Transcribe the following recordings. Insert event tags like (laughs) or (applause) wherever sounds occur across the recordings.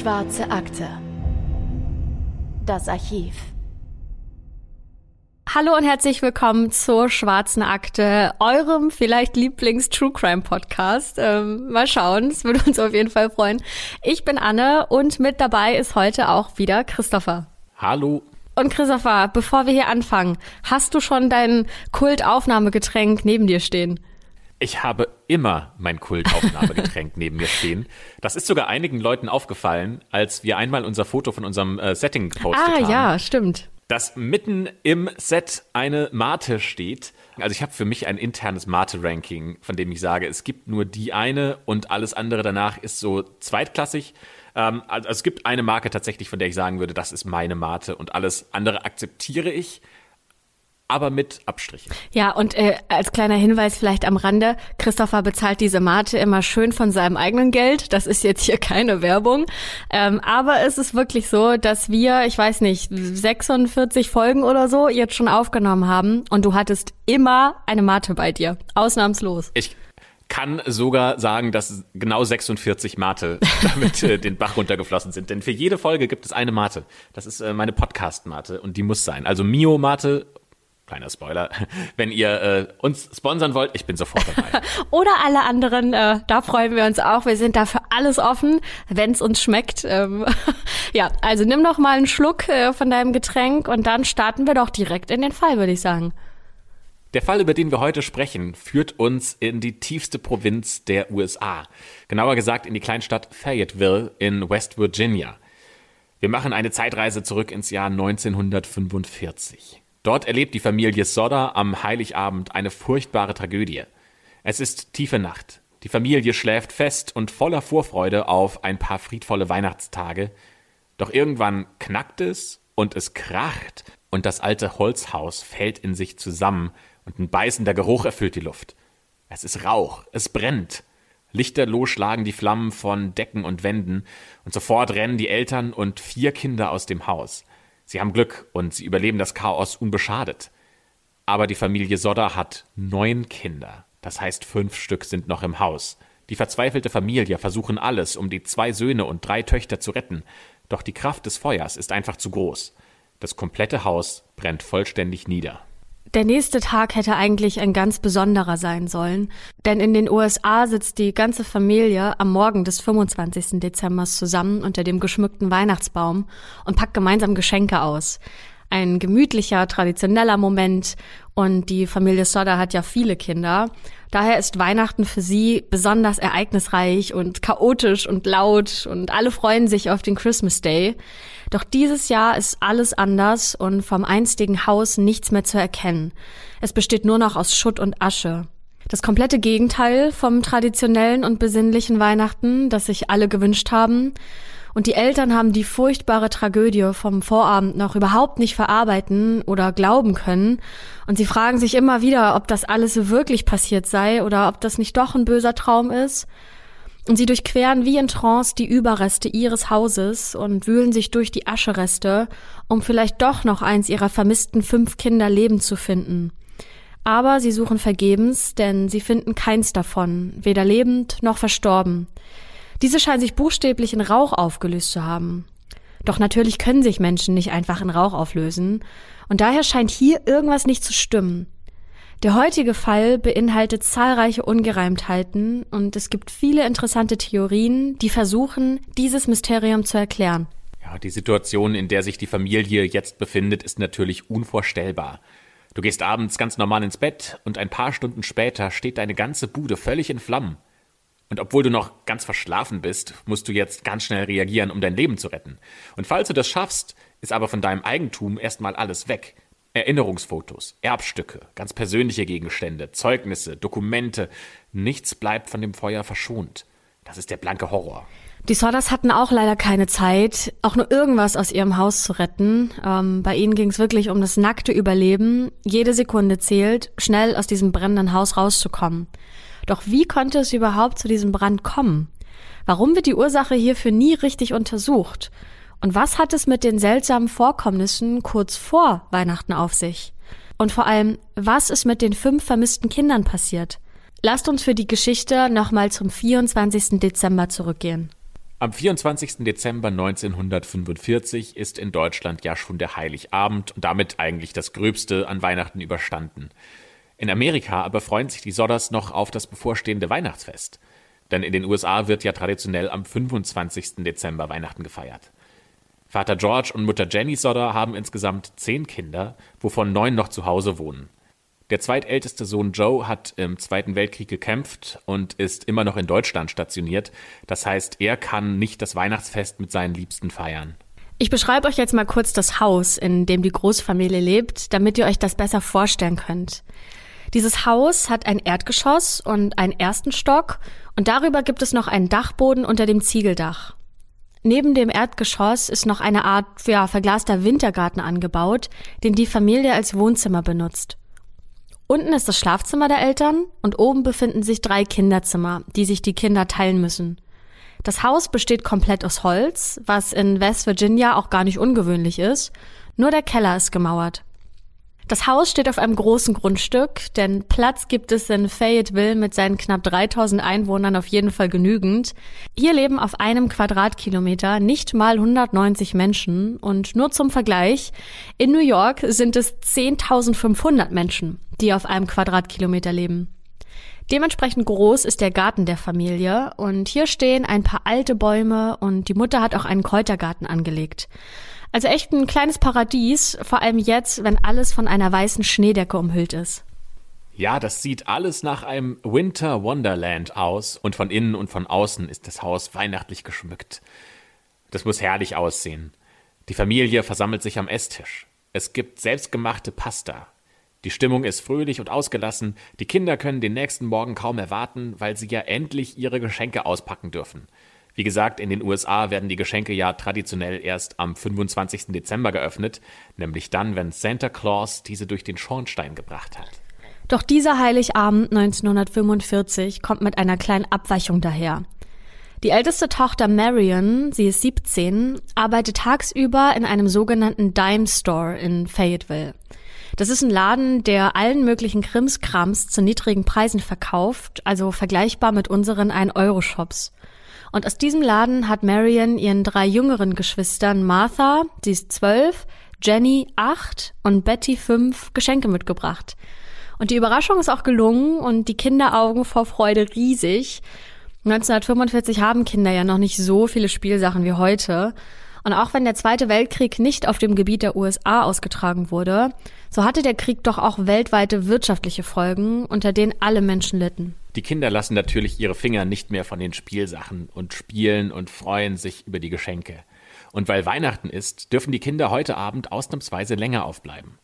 Schwarze Akte. Das Archiv. Hallo und herzlich willkommen zur Schwarzen Akte, eurem vielleicht Lieblings-True Crime Podcast. Ähm, mal schauen, es würde uns auf jeden Fall freuen. Ich bin Anne und mit dabei ist heute auch wieder Christopher. Hallo. Und Christopher, bevor wir hier anfangen, hast du schon dein Kultaufnahmegetränk neben dir stehen? Ich habe immer mein Kultaufnahmegetränk (laughs) neben mir stehen. Das ist sogar einigen Leuten aufgefallen, als wir einmal unser Foto von unserem äh, Setting gepostet ah, haben. Ah ja, stimmt dass mitten im Set eine Mate steht. Also ich habe für mich ein internes Mate-Ranking, von dem ich sage, es gibt nur die eine und alles andere danach ist so zweitklassig. Ähm, also es gibt eine Marke tatsächlich, von der ich sagen würde, das ist meine Mate und alles andere akzeptiere ich aber mit Abstrichen. Ja, und äh, als kleiner Hinweis vielleicht am Rande, Christopher bezahlt diese Mate immer schön von seinem eigenen Geld. Das ist jetzt hier (laughs) keine Werbung. Ähm, aber es ist wirklich so, dass wir, ich weiß nicht, 46 Folgen oder so jetzt schon aufgenommen haben und du hattest immer eine Mate bei dir. Ausnahmslos. Ich kann sogar sagen, dass genau 46 Mate (laughs) damit äh, den Bach runtergeflossen sind. Denn für jede Folge gibt es eine Mate. Das ist äh, meine Podcast-Mate und die muss sein. Also Mio-Mate kleiner Spoiler, (laughs) wenn ihr äh, uns sponsern wollt, ich bin sofort dabei. (laughs) Oder alle anderen, äh, da freuen wir uns auch. Wir sind dafür alles offen, wenn es uns schmeckt. Ähm, (laughs) ja, also nimm noch mal einen Schluck äh, von deinem Getränk und dann starten wir doch direkt in den Fall, würde ich sagen. Der Fall, über den wir heute sprechen, führt uns in die tiefste Provinz der USA. Genauer gesagt in die Kleinstadt Fayetteville in West Virginia. Wir machen eine Zeitreise zurück ins Jahr 1945. Dort erlebt die Familie Sodder am Heiligabend eine furchtbare Tragödie. Es ist tiefe Nacht. Die Familie schläft fest und voller Vorfreude auf ein paar friedvolle Weihnachtstage. Doch irgendwann knackt es und es kracht und das alte Holzhaus fällt in sich zusammen und ein beißender Geruch erfüllt die Luft. Es ist Rauch, es brennt. Lichterloh schlagen die Flammen von Decken und Wänden und sofort rennen die Eltern und vier Kinder aus dem Haus. Sie haben Glück und sie überleben das Chaos unbeschadet. Aber die Familie Sodder hat neun Kinder. Das heißt, fünf Stück sind noch im Haus. Die verzweifelte Familie versuchen alles, um die zwei Söhne und drei Töchter zu retten. Doch die Kraft des Feuers ist einfach zu groß. Das komplette Haus brennt vollständig nieder. Der nächste Tag hätte eigentlich ein ganz besonderer sein sollen, denn in den USA sitzt die ganze Familie am Morgen des 25. Dezembers zusammen unter dem geschmückten Weihnachtsbaum und packt gemeinsam Geschenke aus. Ein gemütlicher, traditioneller Moment und die Familie Sodder hat ja viele Kinder. Daher ist Weihnachten für sie besonders ereignisreich und chaotisch und laut und alle freuen sich auf den Christmas Day. Doch dieses Jahr ist alles anders und vom einstigen Haus nichts mehr zu erkennen. Es besteht nur noch aus Schutt und Asche. Das komplette Gegenteil vom traditionellen und besinnlichen Weihnachten, das sich alle gewünscht haben. Und die Eltern haben die furchtbare Tragödie vom Vorabend noch überhaupt nicht verarbeiten oder glauben können. Und sie fragen sich immer wieder, ob das alles wirklich passiert sei oder ob das nicht doch ein böser Traum ist. Und sie durchqueren wie in Trance die Überreste ihres Hauses und wühlen sich durch die Aschereste, um vielleicht doch noch eins ihrer vermissten fünf Kinder lebend zu finden. Aber sie suchen vergebens, denn sie finden keins davon, weder lebend noch verstorben. Diese scheinen sich buchstäblich in Rauch aufgelöst zu haben. Doch natürlich können sich Menschen nicht einfach in Rauch auflösen, und daher scheint hier irgendwas nicht zu stimmen. Der heutige Fall beinhaltet zahlreiche Ungereimtheiten und es gibt viele interessante Theorien, die versuchen, dieses Mysterium zu erklären. Ja, die Situation, in der sich die Familie jetzt befindet, ist natürlich unvorstellbar. Du gehst abends ganz normal ins Bett und ein paar Stunden später steht deine ganze Bude völlig in Flammen. Und obwohl du noch ganz verschlafen bist, musst du jetzt ganz schnell reagieren, um dein Leben zu retten. Und falls du das schaffst, ist aber von deinem Eigentum erstmal alles weg. Erinnerungsfotos, Erbstücke, ganz persönliche Gegenstände, Zeugnisse, Dokumente, nichts bleibt von dem Feuer verschont. Das ist der blanke Horror. Die Sodders hatten auch leider keine Zeit, auch nur irgendwas aus ihrem Haus zu retten. Ähm, bei ihnen ging es wirklich um das nackte Überleben. Jede Sekunde zählt, schnell aus diesem brennenden Haus rauszukommen. Doch wie konnte es überhaupt zu diesem Brand kommen? Warum wird die Ursache hierfür nie richtig untersucht? Und was hat es mit den seltsamen Vorkommnissen kurz vor Weihnachten auf sich? Und vor allem, was ist mit den fünf vermissten Kindern passiert? Lasst uns für die Geschichte nochmal zum 24. Dezember zurückgehen. Am 24. Dezember 1945 ist in Deutschland ja schon der Heiligabend und damit eigentlich das Gröbste an Weihnachten überstanden. In Amerika aber freuen sich die Sodders noch auf das bevorstehende Weihnachtsfest. Denn in den USA wird ja traditionell am 25. Dezember Weihnachten gefeiert. Vater George und Mutter Jenny Sodder haben insgesamt zehn Kinder, wovon neun noch zu Hause wohnen. Der zweitälteste Sohn Joe hat im Zweiten Weltkrieg gekämpft und ist immer noch in Deutschland stationiert. Das heißt, er kann nicht das Weihnachtsfest mit seinen Liebsten feiern. Ich beschreibe euch jetzt mal kurz das Haus, in dem die Großfamilie lebt, damit ihr euch das besser vorstellen könnt. Dieses Haus hat ein Erdgeschoss und einen ersten Stock und darüber gibt es noch einen Dachboden unter dem Ziegeldach. Neben dem Erdgeschoss ist noch eine Art ja, verglaster Wintergarten angebaut, den die Familie als Wohnzimmer benutzt. Unten ist das Schlafzimmer der Eltern und oben befinden sich drei Kinderzimmer, die sich die Kinder teilen müssen. Das Haus besteht komplett aus Holz, was in West Virginia auch gar nicht ungewöhnlich ist. Nur der Keller ist gemauert. Das Haus steht auf einem großen Grundstück, denn Platz gibt es in Fayetteville mit seinen knapp 3000 Einwohnern auf jeden Fall genügend. Hier leben auf einem Quadratkilometer nicht mal 190 Menschen und nur zum Vergleich, in New York sind es 10.500 Menschen, die auf einem Quadratkilometer leben. Dementsprechend groß ist der Garten der Familie und hier stehen ein paar alte Bäume und die Mutter hat auch einen Kräutergarten angelegt. Also echt ein kleines Paradies, vor allem jetzt, wenn alles von einer weißen Schneedecke umhüllt ist. Ja, das sieht alles nach einem Winter Wonderland aus und von innen und von außen ist das Haus weihnachtlich geschmückt. Das muss herrlich aussehen. Die Familie versammelt sich am Esstisch. Es gibt selbstgemachte Pasta. Die Stimmung ist fröhlich und ausgelassen. Die Kinder können den nächsten Morgen kaum erwarten, weil sie ja endlich ihre Geschenke auspacken dürfen. Wie gesagt, in den USA werden die Geschenke ja traditionell erst am 25. Dezember geöffnet, nämlich dann, wenn Santa Claus diese durch den Schornstein gebracht hat. Doch dieser Heiligabend 1945 kommt mit einer kleinen Abweichung daher. Die älteste Tochter Marion, sie ist 17, arbeitet tagsüber in einem sogenannten Dime Store in Fayetteville. Das ist ein Laden, der allen möglichen Krimskrams zu niedrigen Preisen verkauft, also vergleichbar mit unseren 1-Euro-Shops. Und aus diesem Laden hat Marion ihren drei jüngeren Geschwistern Martha, sie ist zwölf, Jenny acht und Betty fünf Geschenke mitgebracht. Und die Überraschung ist auch gelungen und die Kinderaugen vor Freude riesig. 1945 haben Kinder ja noch nicht so viele Spielsachen wie heute. Und auch wenn der Zweite Weltkrieg nicht auf dem Gebiet der USA ausgetragen wurde, so hatte der Krieg doch auch weltweite wirtschaftliche Folgen, unter denen alle Menschen litten. Die Kinder lassen natürlich ihre Finger nicht mehr von den Spielsachen und spielen und freuen sich über die Geschenke. Und weil Weihnachten ist, dürfen die Kinder heute Abend ausnahmsweise länger aufbleiben.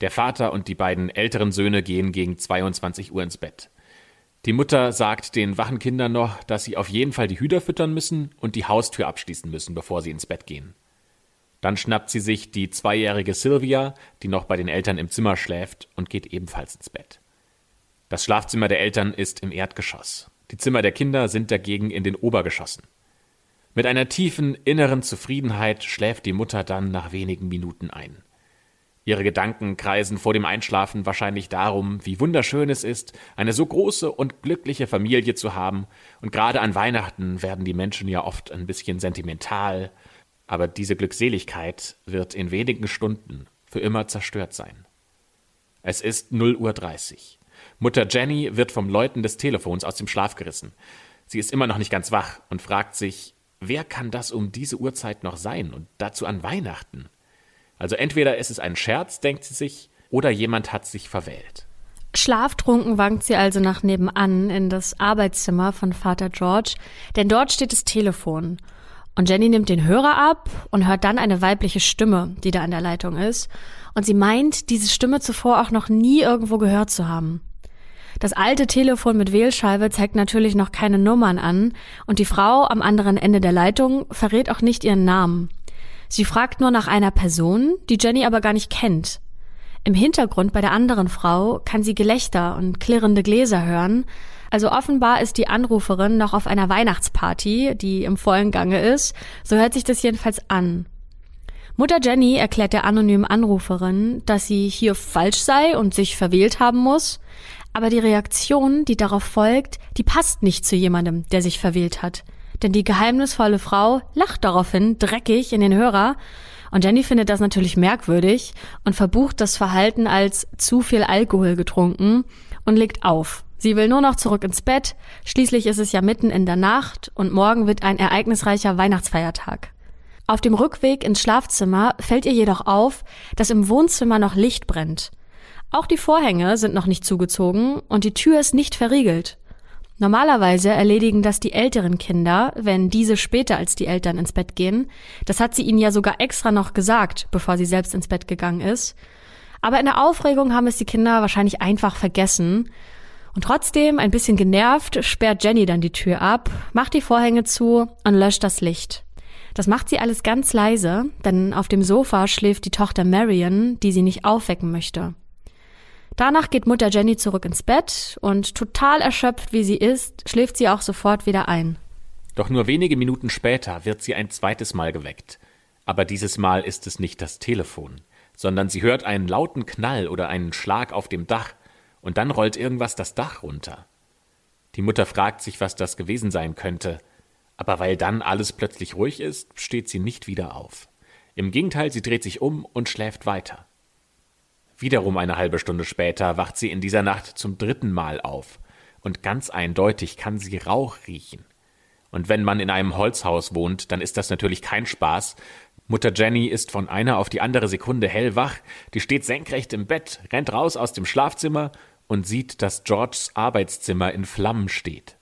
Der Vater und die beiden älteren Söhne gehen gegen 22 Uhr ins Bett. Die Mutter sagt den wachen Kindern noch, dass sie auf jeden Fall die Hüter füttern müssen und die Haustür abschließen müssen, bevor sie ins Bett gehen. Dann schnappt sie sich die zweijährige Sylvia, die noch bei den Eltern im Zimmer schläft, und geht ebenfalls ins Bett. Das Schlafzimmer der Eltern ist im Erdgeschoss. Die Zimmer der Kinder sind dagegen in den Obergeschossen. Mit einer tiefen inneren Zufriedenheit schläft die Mutter dann nach wenigen Minuten ein. Ihre Gedanken kreisen vor dem Einschlafen wahrscheinlich darum, wie wunderschön es ist, eine so große und glückliche Familie zu haben, und gerade an Weihnachten werden die Menschen ja oft ein bisschen sentimental, aber diese Glückseligkeit wird in wenigen Stunden für immer zerstört sein. Es ist 0 Uhr 30. Mutter Jenny wird vom Läuten des Telefons aus dem Schlaf gerissen. Sie ist immer noch nicht ganz wach und fragt sich, wer kann das um diese Uhrzeit noch sein und dazu an Weihnachten? Also entweder ist es ein Scherz, denkt sie sich, oder jemand hat sich verwählt. Schlaftrunken wankt sie also nach nebenan in das Arbeitszimmer von Vater George, denn dort steht das Telefon. Und Jenny nimmt den Hörer ab und hört dann eine weibliche Stimme, die da an der Leitung ist. Und sie meint, diese Stimme zuvor auch noch nie irgendwo gehört zu haben. Das alte Telefon mit Wählscheibe zeigt natürlich noch keine Nummern an und die Frau am anderen Ende der Leitung verrät auch nicht ihren Namen. Sie fragt nur nach einer Person, die Jenny aber gar nicht kennt. Im Hintergrund bei der anderen Frau kann sie Gelächter und klirrende Gläser hören, also offenbar ist die Anruferin noch auf einer Weihnachtsparty, die im vollen Gange ist, so hört sich das jedenfalls an. Mutter Jenny erklärt der anonymen Anruferin, dass sie hier falsch sei und sich verwählt haben muss, aber die Reaktion, die darauf folgt, die passt nicht zu jemandem, der sich verwählt hat. Denn die geheimnisvolle Frau lacht daraufhin dreckig in den Hörer und Jenny findet das natürlich merkwürdig und verbucht das Verhalten als zu viel Alkohol getrunken und legt auf. Sie will nur noch zurück ins Bett, schließlich ist es ja mitten in der Nacht und morgen wird ein ereignisreicher Weihnachtsfeiertag. Auf dem Rückweg ins Schlafzimmer fällt ihr jedoch auf, dass im Wohnzimmer noch Licht brennt. Auch die Vorhänge sind noch nicht zugezogen und die Tür ist nicht verriegelt. Normalerweise erledigen das die älteren Kinder, wenn diese später als die Eltern ins Bett gehen. Das hat sie ihnen ja sogar extra noch gesagt, bevor sie selbst ins Bett gegangen ist. Aber in der Aufregung haben es die Kinder wahrscheinlich einfach vergessen. Und trotzdem, ein bisschen genervt, sperrt Jenny dann die Tür ab, macht die Vorhänge zu und löscht das Licht. Das macht sie alles ganz leise, denn auf dem Sofa schläft die Tochter Marion, die sie nicht aufwecken möchte. Danach geht Mutter Jenny zurück ins Bett und total erschöpft wie sie ist, schläft sie auch sofort wieder ein. Doch nur wenige Minuten später wird sie ein zweites Mal geweckt. Aber dieses Mal ist es nicht das Telefon, sondern sie hört einen lauten Knall oder einen Schlag auf dem Dach und dann rollt irgendwas das Dach runter. Die Mutter fragt sich, was das gewesen sein könnte, aber weil dann alles plötzlich ruhig ist, steht sie nicht wieder auf. Im Gegenteil, sie dreht sich um und schläft weiter. Wiederum eine halbe Stunde später wacht sie in dieser Nacht zum dritten Mal auf, und ganz eindeutig kann sie Rauch riechen. Und wenn man in einem Holzhaus wohnt, dann ist das natürlich kein Spaß. Mutter Jenny ist von einer auf die andere Sekunde hellwach, die steht senkrecht im Bett, rennt raus aus dem Schlafzimmer und sieht, dass Georges Arbeitszimmer in Flammen steht.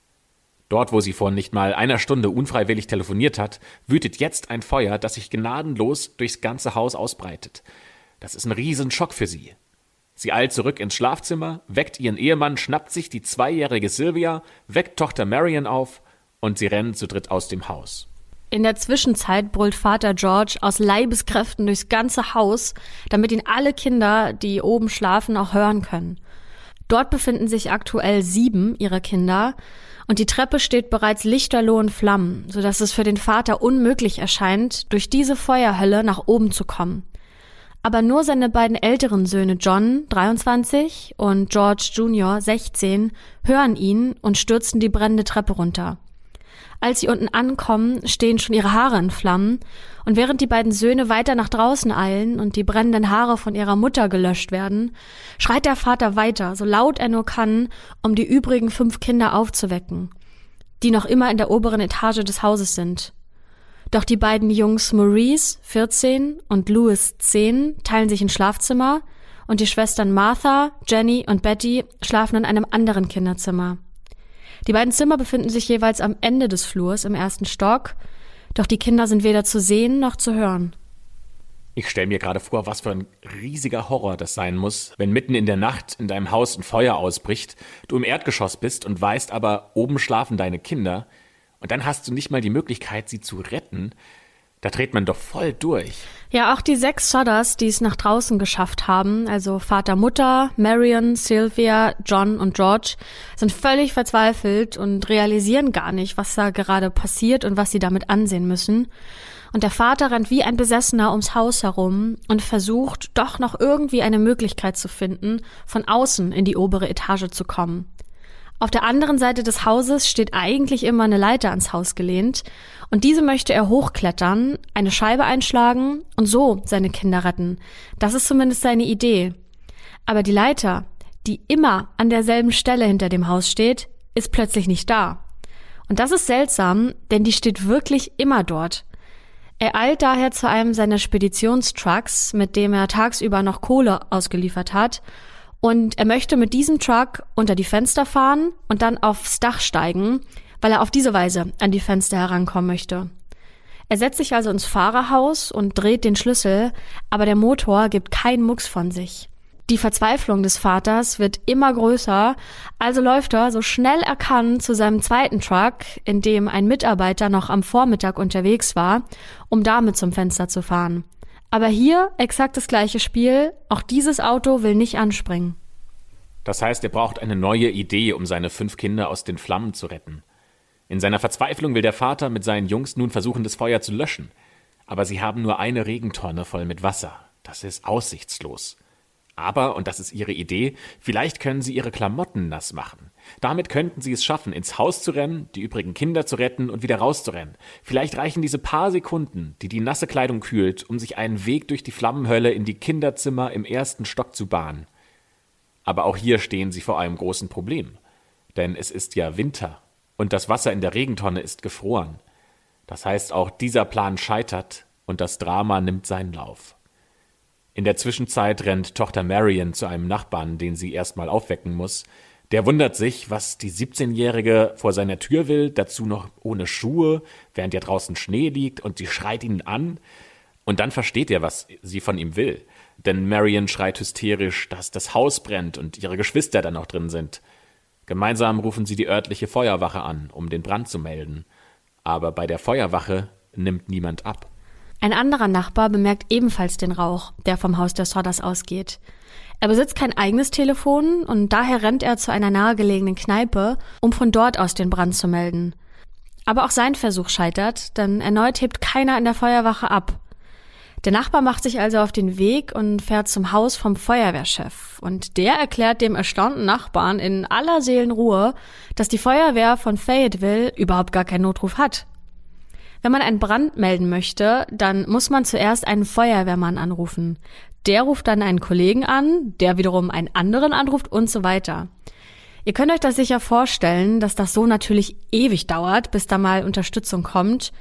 Dort, wo sie vor nicht mal einer Stunde unfreiwillig telefoniert hat, wütet jetzt ein Feuer, das sich gnadenlos durchs ganze Haus ausbreitet. Das ist ein Riesenschock für sie. Sie eilt zurück ins Schlafzimmer, weckt ihren Ehemann, schnappt sich die zweijährige Sylvia, weckt Tochter Marion auf und sie rennen zu dritt aus dem Haus. In der Zwischenzeit brüllt Vater George aus Leibeskräften durchs ganze Haus, damit ihn alle Kinder, die oben schlafen, auch hören können. Dort befinden sich aktuell sieben ihrer Kinder, und die Treppe steht bereits lichterloh in Flammen, so dass es für den Vater unmöglich erscheint, durch diese Feuerhölle nach oben zu kommen aber nur seine beiden älteren Söhne John, 23, und George Jr., 16, hören ihn und stürzen die brennende Treppe runter. Als sie unten ankommen, stehen schon ihre Haare in Flammen, und während die beiden Söhne weiter nach draußen eilen und die brennenden Haare von ihrer Mutter gelöscht werden, schreit der Vater weiter, so laut er nur kann, um die übrigen fünf Kinder aufzuwecken, die noch immer in der oberen Etage des Hauses sind. Doch die beiden Jungs Maurice, 14, und Louis, 10, teilen sich ein Schlafzimmer und die Schwestern Martha, Jenny und Betty schlafen in einem anderen Kinderzimmer. Die beiden Zimmer befinden sich jeweils am Ende des Flurs im ersten Stock, doch die Kinder sind weder zu sehen noch zu hören. Ich stelle mir gerade vor, was für ein riesiger Horror das sein muss, wenn mitten in der Nacht in deinem Haus ein Feuer ausbricht, du im Erdgeschoss bist und weißt aber, oben schlafen deine Kinder, und dann hast du nicht mal die Möglichkeit, sie zu retten. Da dreht man doch voll durch. Ja, auch die sechs Sodders, die es nach draußen geschafft haben, also Vater, Mutter, Marion, Sylvia, John und George, sind völlig verzweifelt und realisieren gar nicht, was da gerade passiert und was sie damit ansehen müssen. Und der Vater rennt wie ein Besessener ums Haus herum und versucht doch noch irgendwie eine Möglichkeit zu finden, von außen in die obere Etage zu kommen. Auf der anderen Seite des Hauses steht eigentlich immer eine Leiter ans Haus gelehnt und diese möchte er hochklettern, eine Scheibe einschlagen und so seine Kinder retten. Das ist zumindest seine Idee. Aber die Leiter, die immer an derselben Stelle hinter dem Haus steht, ist plötzlich nicht da. Und das ist seltsam, denn die steht wirklich immer dort. Er eilt daher zu einem seiner Speditionstrucks, mit dem er tagsüber noch Kohle ausgeliefert hat, und er möchte mit diesem Truck unter die Fenster fahren und dann aufs Dach steigen, weil er auf diese Weise an die Fenster herankommen möchte. Er setzt sich also ins Fahrerhaus und dreht den Schlüssel, aber der Motor gibt keinen Mucks von sich. Die Verzweiflung des Vaters wird immer größer, also läuft er so schnell er kann zu seinem zweiten Truck, in dem ein Mitarbeiter noch am Vormittag unterwegs war, um damit zum Fenster zu fahren. Aber hier exakt das gleiche Spiel. Auch dieses Auto will nicht anspringen. Das heißt, er braucht eine neue Idee, um seine fünf Kinder aus den Flammen zu retten. In seiner Verzweiflung will der Vater mit seinen Jungs nun versuchen, das Feuer zu löschen. Aber sie haben nur eine Regentonne voll mit Wasser. Das ist aussichtslos. Aber, und das ist ihre Idee, vielleicht können sie ihre Klamotten nass machen. Damit könnten sie es schaffen, ins Haus zu rennen, die übrigen Kinder zu retten und wieder rauszurennen. Vielleicht reichen diese paar Sekunden, die die nasse Kleidung kühlt, um sich einen Weg durch die Flammenhölle in die Kinderzimmer im ersten Stock zu bahnen. Aber auch hier stehen sie vor einem großen Problem. Denn es ist ja Winter und das Wasser in der Regentonne ist gefroren. Das heißt, auch dieser Plan scheitert und das Drama nimmt seinen Lauf. In der Zwischenzeit rennt Tochter Marion zu einem Nachbarn, den sie erstmal aufwecken muss. Der wundert sich, was die 17-Jährige vor seiner Tür will, dazu noch ohne Schuhe, während ja draußen Schnee liegt und sie schreit ihn an. Und dann versteht er, was sie von ihm will. Denn Marion schreit hysterisch, dass das Haus brennt und ihre Geschwister dann noch drin sind. Gemeinsam rufen sie die örtliche Feuerwache an, um den Brand zu melden. Aber bei der Feuerwache nimmt niemand ab. Ein anderer Nachbar bemerkt ebenfalls den Rauch, der vom Haus der Sodders ausgeht. Er besitzt kein eigenes Telefon und daher rennt er zu einer nahegelegenen Kneipe, um von dort aus den Brand zu melden. Aber auch sein Versuch scheitert, denn erneut hebt keiner in der Feuerwache ab. Der Nachbar macht sich also auf den Weg und fährt zum Haus vom Feuerwehrchef. Und der erklärt dem erstaunten Nachbarn in aller Seelenruhe, dass die Feuerwehr von Fayetteville überhaupt gar keinen Notruf hat. Wenn man einen Brand melden möchte, dann muss man zuerst einen Feuerwehrmann anrufen. Der ruft dann einen Kollegen an, der wiederum einen anderen anruft und so weiter. Ihr könnt euch das sicher vorstellen, dass das so natürlich ewig dauert, bis da mal Unterstützung kommt.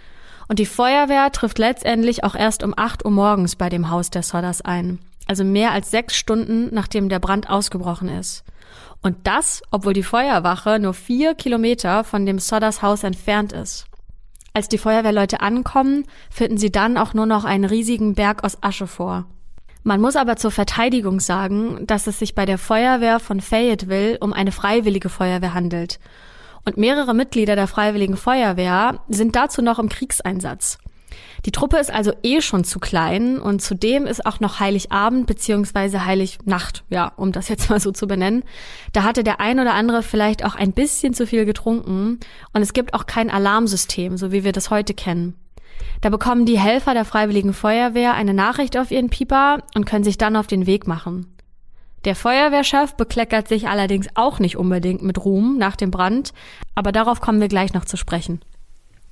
Und die Feuerwehr trifft letztendlich auch erst um 8 Uhr morgens bei dem Haus der Sodders ein. Also mehr als sechs Stunden, nachdem der Brand ausgebrochen ist. Und das, obwohl die Feuerwache nur vier Kilometer von dem Sodders Haus entfernt ist. Als die Feuerwehrleute ankommen, finden sie dann auch nur noch einen riesigen Berg aus Asche vor. Man muss aber zur Verteidigung sagen, dass es sich bei der Feuerwehr von Fayetteville um eine freiwillige Feuerwehr handelt und mehrere Mitglieder der Freiwilligen Feuerwehr sind dazu noch im Kriegseinsatz. Die Truppe ist also eh schon zu klein und zudem ist auch noch Heiligabend beziehungsweise Heilignacht, ja, um das jetzt (laughs) mal so zu benennen. Da hatte der ein oder andere vielleicht auch ein bisschen zu viel getrunken und es gibt auch kein Alarmsystem, so wie wir das heute kennen. Da bekommen die Helfer der Freiwilligen Feuerwehr eine Nachricht auf ihren Pieper und können sich dann auf den Weg machen. Der Feuerwehrchef bekleckert sich allerdings auch nicht unbedingt mit Ruhm nach dem Brand, aber darauf kommen wir gleich noch zu sprechen.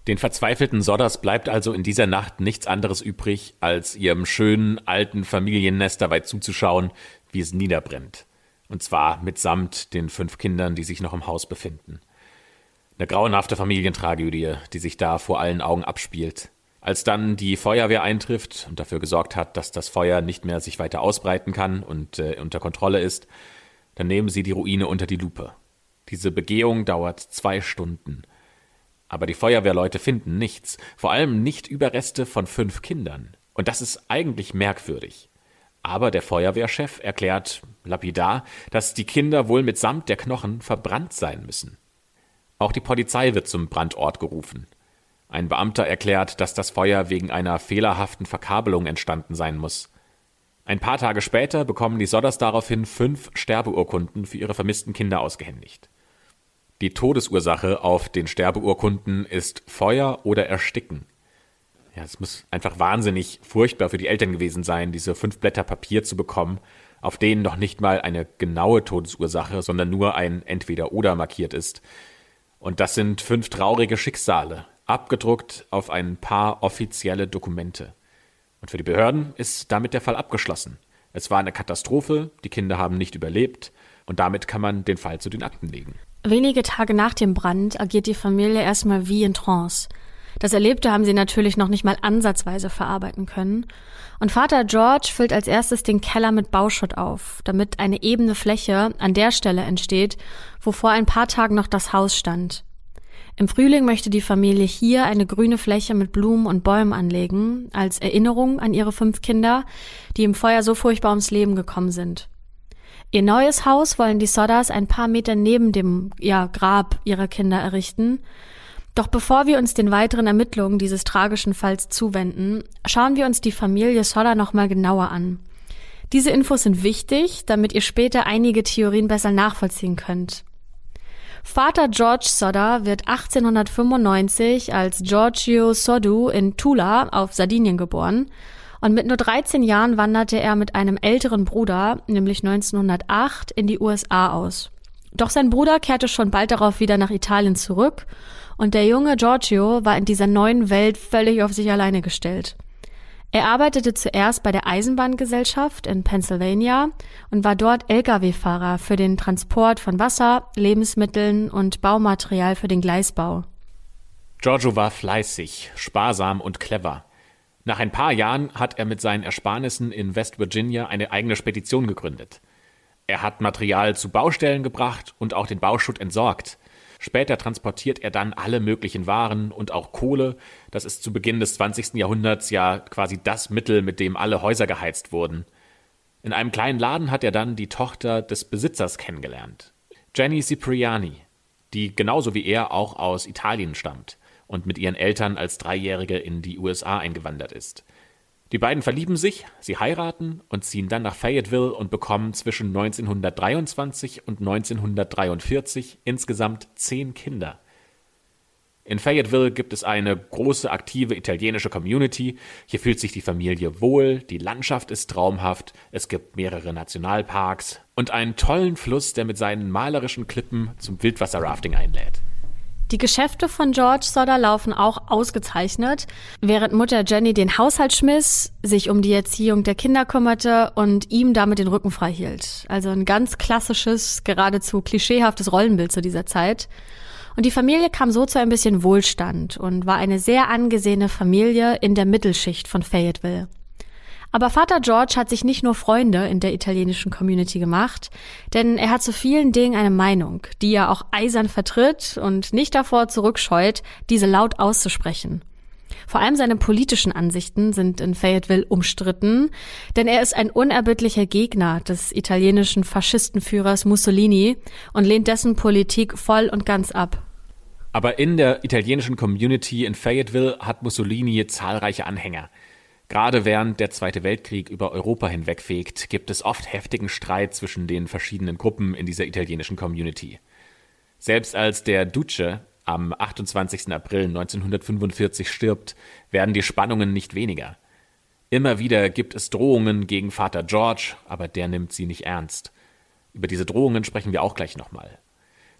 Den verzweifelten Sodders bleibt also in dieser Nacht nichts anderes übrig, als ihrem schönen alten Familiennest dabei zuzuschauen, wie es niederbrennt. Und zwar mitsamt den fünf Kindern, die sich noch im Haus befinden. Eine grauenhafte Familientragödie, die sich da vor allen Augen abspielt. Als dann die Feuerwehr eintrifft und dafür gesorgt hat, dass das Feuer nicht mehr sich weiter ausbreiten kann und äh, unter Kontrolle ist, dann nehmen sie die Ruine unter die Lupe. Diese Begehung dauert zwei Stunden. Aber die Feuerwehrleute finden nichts, vor allem nicht Überreste von fünf Kindern. Und das ist eigentlich merkwürdig. Aber der Feuerwehrchef erklärt lapidar, dass die Kinder wohl mitsamt der Knochen verbrannt sein müssen. Auch die Polizei wird zum Brandort gerufen. Ein Beamter erklärt, dass das Feuer wegen einer fehlerhaften Verkabelung entstanden sein muss. Ein paar Tage später bekommen die Sodders daraufhin fünf Sterbeurkunden für ihre vermissten Kinder ausgehändigt. Die Todesursache auf den Sterbeurkunden ist Feuer oder Ersticken. Ja, es muss einfach wahnsinnig furchtbar für die Eltern gewesen sein, diese fünf Blätter Papier zu bekommen, auf denen noch nicht mal eine genaue Todesursache, sondern nur ein Entweder-Oder markiert ist. Und das sind fünf traurige Schicksale, abgedruckt auf ein paar offizielle Dokumente. Und für die Behörden ist damit der Fall abgeschlossen. Es war eine Katastrophe, die Kinder haben nicht überlebt und damit kann man den Fall zu den Akten legen. Wenige Tage nach dem Brand agiert die Familie erstmal wie in Trance. Das Erlebte haben sie natürlich noch nicht mal ansatzweise verarbeiten können. Und Vater George füllt als erstes den Keller mit Bauschutt auf, damit eine ebene Fläche an der Stelle entsteht, wo vor ein paar Tagen noch das Haus stand. Im Frühling möchte die Familie hier eine grüne Fläche mit Blumen und Bäumen anlegen, als Erinnerung an ihre fünf Kinder, die im Feuer so furchtbar ums Leben gekommen sind. Ihr neues Haus wollen die Sodders ein paar Meter neben dem ja, Grab ihrer Kinder errichten. Doch bevor wir uns den weiteren Ermittlungen dieses tragischen Falls zuwenden, schauen wir uns die Familie Sodder nochmal genauer an. Diese Infos sind wichtig, damit ihr später einige Theorien besser nachvollziehen könnt. Vater George Sodder wird 1895 als Giorgio Soddu in Tula auf Sardinien geboren und mit nur 13 Jahren wanderte er mit einem älteren Bruder, nämlich 1908, in die USA aus. Doch sein Bruder kehrte schon bald darauf wieder nach Italien zurück und der junge Giorgio war in dieser neuen Welt völlig auf sich alleine gestellt. Er arbeitete zuerst bei der Eisenbahngesellschaft in Pennsylvania und war dort Lkw-Fahrer für den Transport von Wasser, Lebensmitteln und Baumaterial für den Gleisbau. Giorgio war fleißig, sparsam und clever. Nach ein paar Jahren hat er mit seinen Ersparnissen in West Virginia eine eigene Spedition gegründet. Er hat Material zu Baustellen gebracht und auch den Bauschutt entsorgt. Später transportiert er dann alle möglichen Waren und auch Kohle. Das ist zu Beginn des 20. Jahrhunderts ja quasi das Mittel, mit dem alle Häuser geheizt wurden. In einem kleinen Laden hat er dann die Tochter des Besitzers kennengelernt. Jenny Cipriani, die genauso wie er auch aus Italien stammt und mit ihren Eltern als Dreijährige in die USA eingewandert ist. Die beiden verlieben sich, sie heiraten und ziehen dann nach Fayetteville und bekommen zwischen 1923 und 1943 insgesamt zehn Kinder. In Fayetteville gibt es eine große aktive italienische Community. Hier fühlt sich die Familie wohl, die Landschaft ist traumhaft, es gibt mehrere Nationalparks und einen tollen Fluss, der mit seinen malerischen Klippen zum Wildwasserrafting einlädt. Die Geschäfte von George Sodder laufen auch ausgezeichnet, während Mutter Jenny den Haushalt schmiss, sich um die Erziehung der Kinder kümmerte und ihm damit den Rücken frei hielt. Also ein ganz klassisches, geradezu klischeehaftes Rollenbild zu dieser Zeit. Und die Familie kam so zu ein bisschen Wohlstand und war eine sehr angesehene Familie in der Mittelschicht von Fayetteville. Aber Vater George hat sich nicht nur Freunde in der italienischen Community gemacht, denn er hat zu vielen Dingen eine Meinung, die er auch eisern vertritt und nicht davor zurückscheut, diese laut auszusprechen. Vor allem seine politischen Ansichten sind in Fayetteville umstritten, denn er ist ein unerbittlicher Gegner des italienischen Faschistenführers Mussolini und lehnt dessen Politik voll und ganz ab. Aber in der italienischen Community in Fayetteville hat Mussolini zahlreiche Anhänger. Gerade während der Zweite Weltkrieg über Europa hinwegfegt, gibt es oft heftigen Streit zwischen den verschiedenen Gruppen in dieser italienischen Community. Selbst als der Duce am 28. April 1945 stirbt, werden die Spannungen nicht weniger. Immer wieder gibt es Drohungen gegen Vater George, aber der nimmt sie nicht ernst. Über diese Drohungen sprechen wir auch gleich nochmal.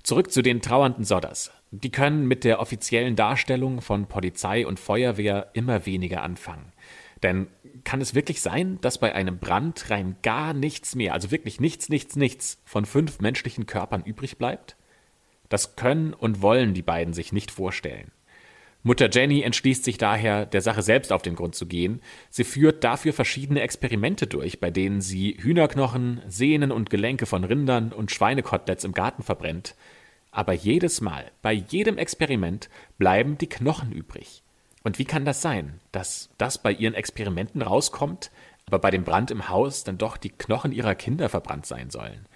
Zurück zu den trauernden Sodders. Die können mit der offiziellen Darstellung von Polizei und Feuerwehr immer weniger anfangen. Denn kann es wirklich sein, dass bei einem Brand rein gar nichts mehr, also wirklich nichts, nichts, nichts von fünf menschlichen Körpern übrig bleibt? Das können und wollen die beiden sich nicht vorstellen. Mutter Jenny entschließt sich daher, der Sache selbst auf den Grund zu gehen. Sie führt dafür verschiedene Experimente durch, bei denen sie Hühnerknochen, Sehnen und Gelenke von Rindern und Schweinekoteletts im Garten verbrennt. Aber jedes Mal, bei jedem Experiment, bleiben die Knochen übrig. Und wie kann das sein, dass das bei ihren Experimenten rauskommt, aber bei dem Brand im Haus dann doch die Knochen ihrer Kinder verbrannt sein sollen?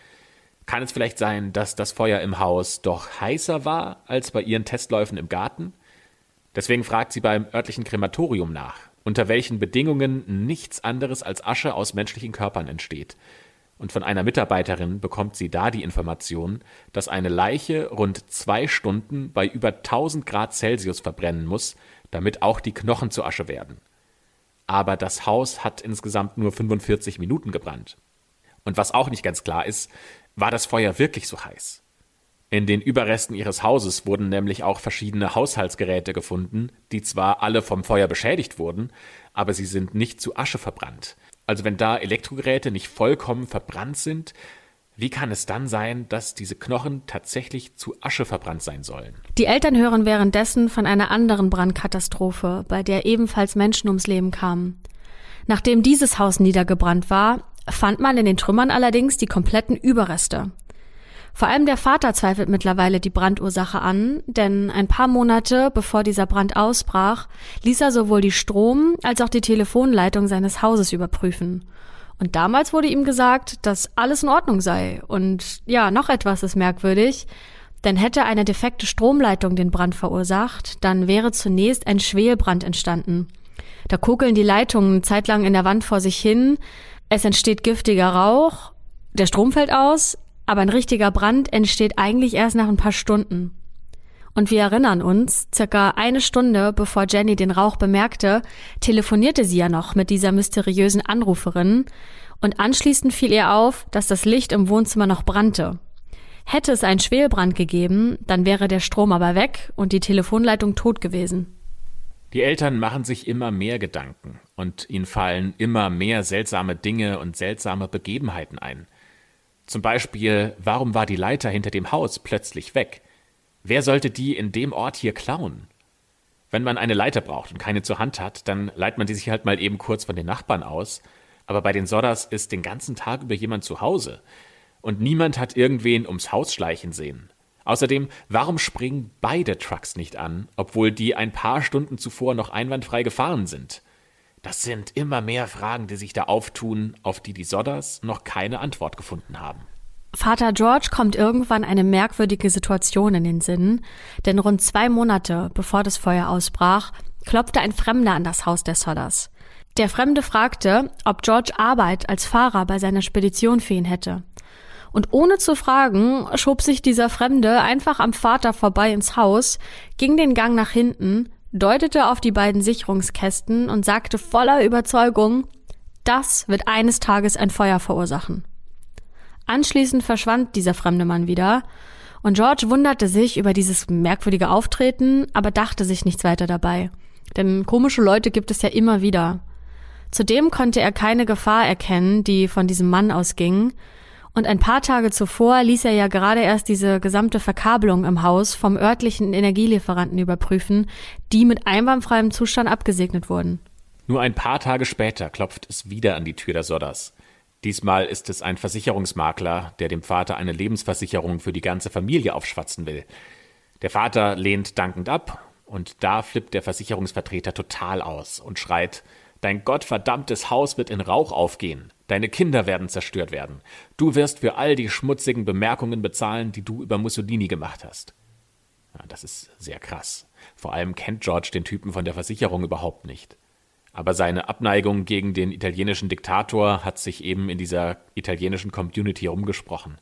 Kann es vielleicht sein, dass das Feuer im Haus doch heißer war als bei ihren Testläufen im Garten? Deswegen fragt sie beim örtlichen Krematorium nach, unter welchen Bedingungen nichts anderes als Asche aus menschlichen Körpern entsteht. Und von einer Mitarbeiterin bekommt sie da die Information, dass eine Leiche rund zwei Stunden bei über 1000 Grad Celsius verbrennen muss, damit auch die Knochen zu Asche werden. Aber das Haus hat insgesamt nur 45 Minuten gebrannt. Und was auch nicht ganz klar ist, war das Feuer wirklich so heiß? In den Überresten ihres Hauses wurden nämlich auch verschiedene Haushaltsgeräte gefunden, die zwar alle vom Feuer beschädigt wurden, aber sie sind nicht zu Asche verbrannt. Also wenn da Elektrogeräte nicht vollkommen verbrannt sind, wie kann es dann sein, dass diese Knochen tatsächlich zu Asche verbrannt sein sollen? Die Eltern hören währenddessen von einer anderen Brandkatastrophe, bei der ebenfalls Menschen ums Leben kamen. Nachdem dieses Haus niedergebrannt war, fand man in den Trümmern allerdings die kompletten Überreste. Vor allem der Vater zweifelt mittlerweile die Brandursache an, denn ein paar Monate bevor dieser Brand ausbrach, ließ er sowohl die Strom- als auch die Telefonleitung seines Hauses überprüfen. Und damals wurde ihm gesagt, dass alles in Ordnung sei. Und ja, noch etwas ist merkwürdig. Denn hätte eine defekte Stromleitung den Brand verursacht, dann wäre zunächst ein Schwelbrand entstanden. Da kugeln die Leitungen zeitlang in der Wand vor sich hin, es entsteht giftiger Rauch, der Strom fällt aus, aber ein richtiger Brand entsteht eigentlich erst nach ein paar Stunden. Und wir erinnern uns, circa eine Stunde bevor Jenny den Rauch bemerkte, telefonierte sie ja noch mit dieser mysteriösen Anruferin und anschließend fiel ihr auf, dass das Licht im Wohnzimmer noch brannte. Hätte es einen Schwelbrand gegeben, dann wäre der Strom aber weg und die Telefonleitung tot gewesen. Die Eltern machen sich immer mehr Gedanken und ihnen fallen immer mehr seltsame Dinge und seltsame Begebenheiten ein. Zum Beispiel, warum war die Leiter hinter dem Haus plötzlich weg? Wer sollte die in dem Ort hier klauen? Wenn man eine Leiter braucht und keine zur Hand hat, dann leiht man die sich halt mal eben kurz von den Nachbarn aus. Aber bei den Sodders ist den ganzen Tag über jemand zu Hause. Und niemand hat irgendwen ums Haus schleichen sehen. Außerdem, warum springen beide Trucks nicht an, obwohl die ein paar Stunden zuvor noch einwandfrei gefahren sind? Das sind immer mehr Fragen, die sich da auftun, auf die die Sodders noch keine Antwort gefunden haben. Vater George kommt irgendwann eine merkwürdige Situation in den Sinn, denn rund zwei Monate bevor das Feuer ausbrach, klopfte ein Fremder an das Haus der Sodders. Der Fremde fragte, ob George Arbeit als Fahrer bei seiner Spedition für ihn hätte. Und ohne zu fragen, schob sich dieser Fremde einfach am Vater vorbei ins Haus, ging den Gang nach hinten, deutete auf die beiden Sicherungskästen und sagte voller Überzeugung, das wird eines Tages ein Feuer verursachen. Anschließend verschwand dieser fremde Mann wieder, und George wunderte sich über dieses merkwürdige Auftreten, aber dachte sich nichts weiter dabei. Denn komische Leute gibt es ja immer wieder. Zudem konnte er keine Gefahr erkennen, die von diesem Mann ausging, und ein paar Tage zuvor ließ er ja gerade erst diese gesamte Verkabelung im Haus vom örtlichen Energielieferanten überprüfen, die mit einwandfreiem Zustand abgesegnet wurden. Nur ein paar Tage später klopft es wieder an die Tür der Sodders. Diesmal ist es ein Versicherungsmakler, der dem Vater eine Lebensversicherung für die ganze Familie aufschwatzen will. Der Vater lehnt dankend ab, und da flippt der Versicherungsvertreter total aus und schreit Dein gottverdammtes Haus wird in Rauch aufgehen, deine Kinder werden zerstört werden, du wirst für all die schmutzigen Bemerkungen bezahlen, die du über Mussolini gemacht hast. Ja, das ist sehr krass. Vor allem kennt George den Typen von der Versicherung überhaupt nicht. Aber seine Abneigung gegen den italienischen Diktator hat sich eben in dieser italienischen Community rumgesprochen.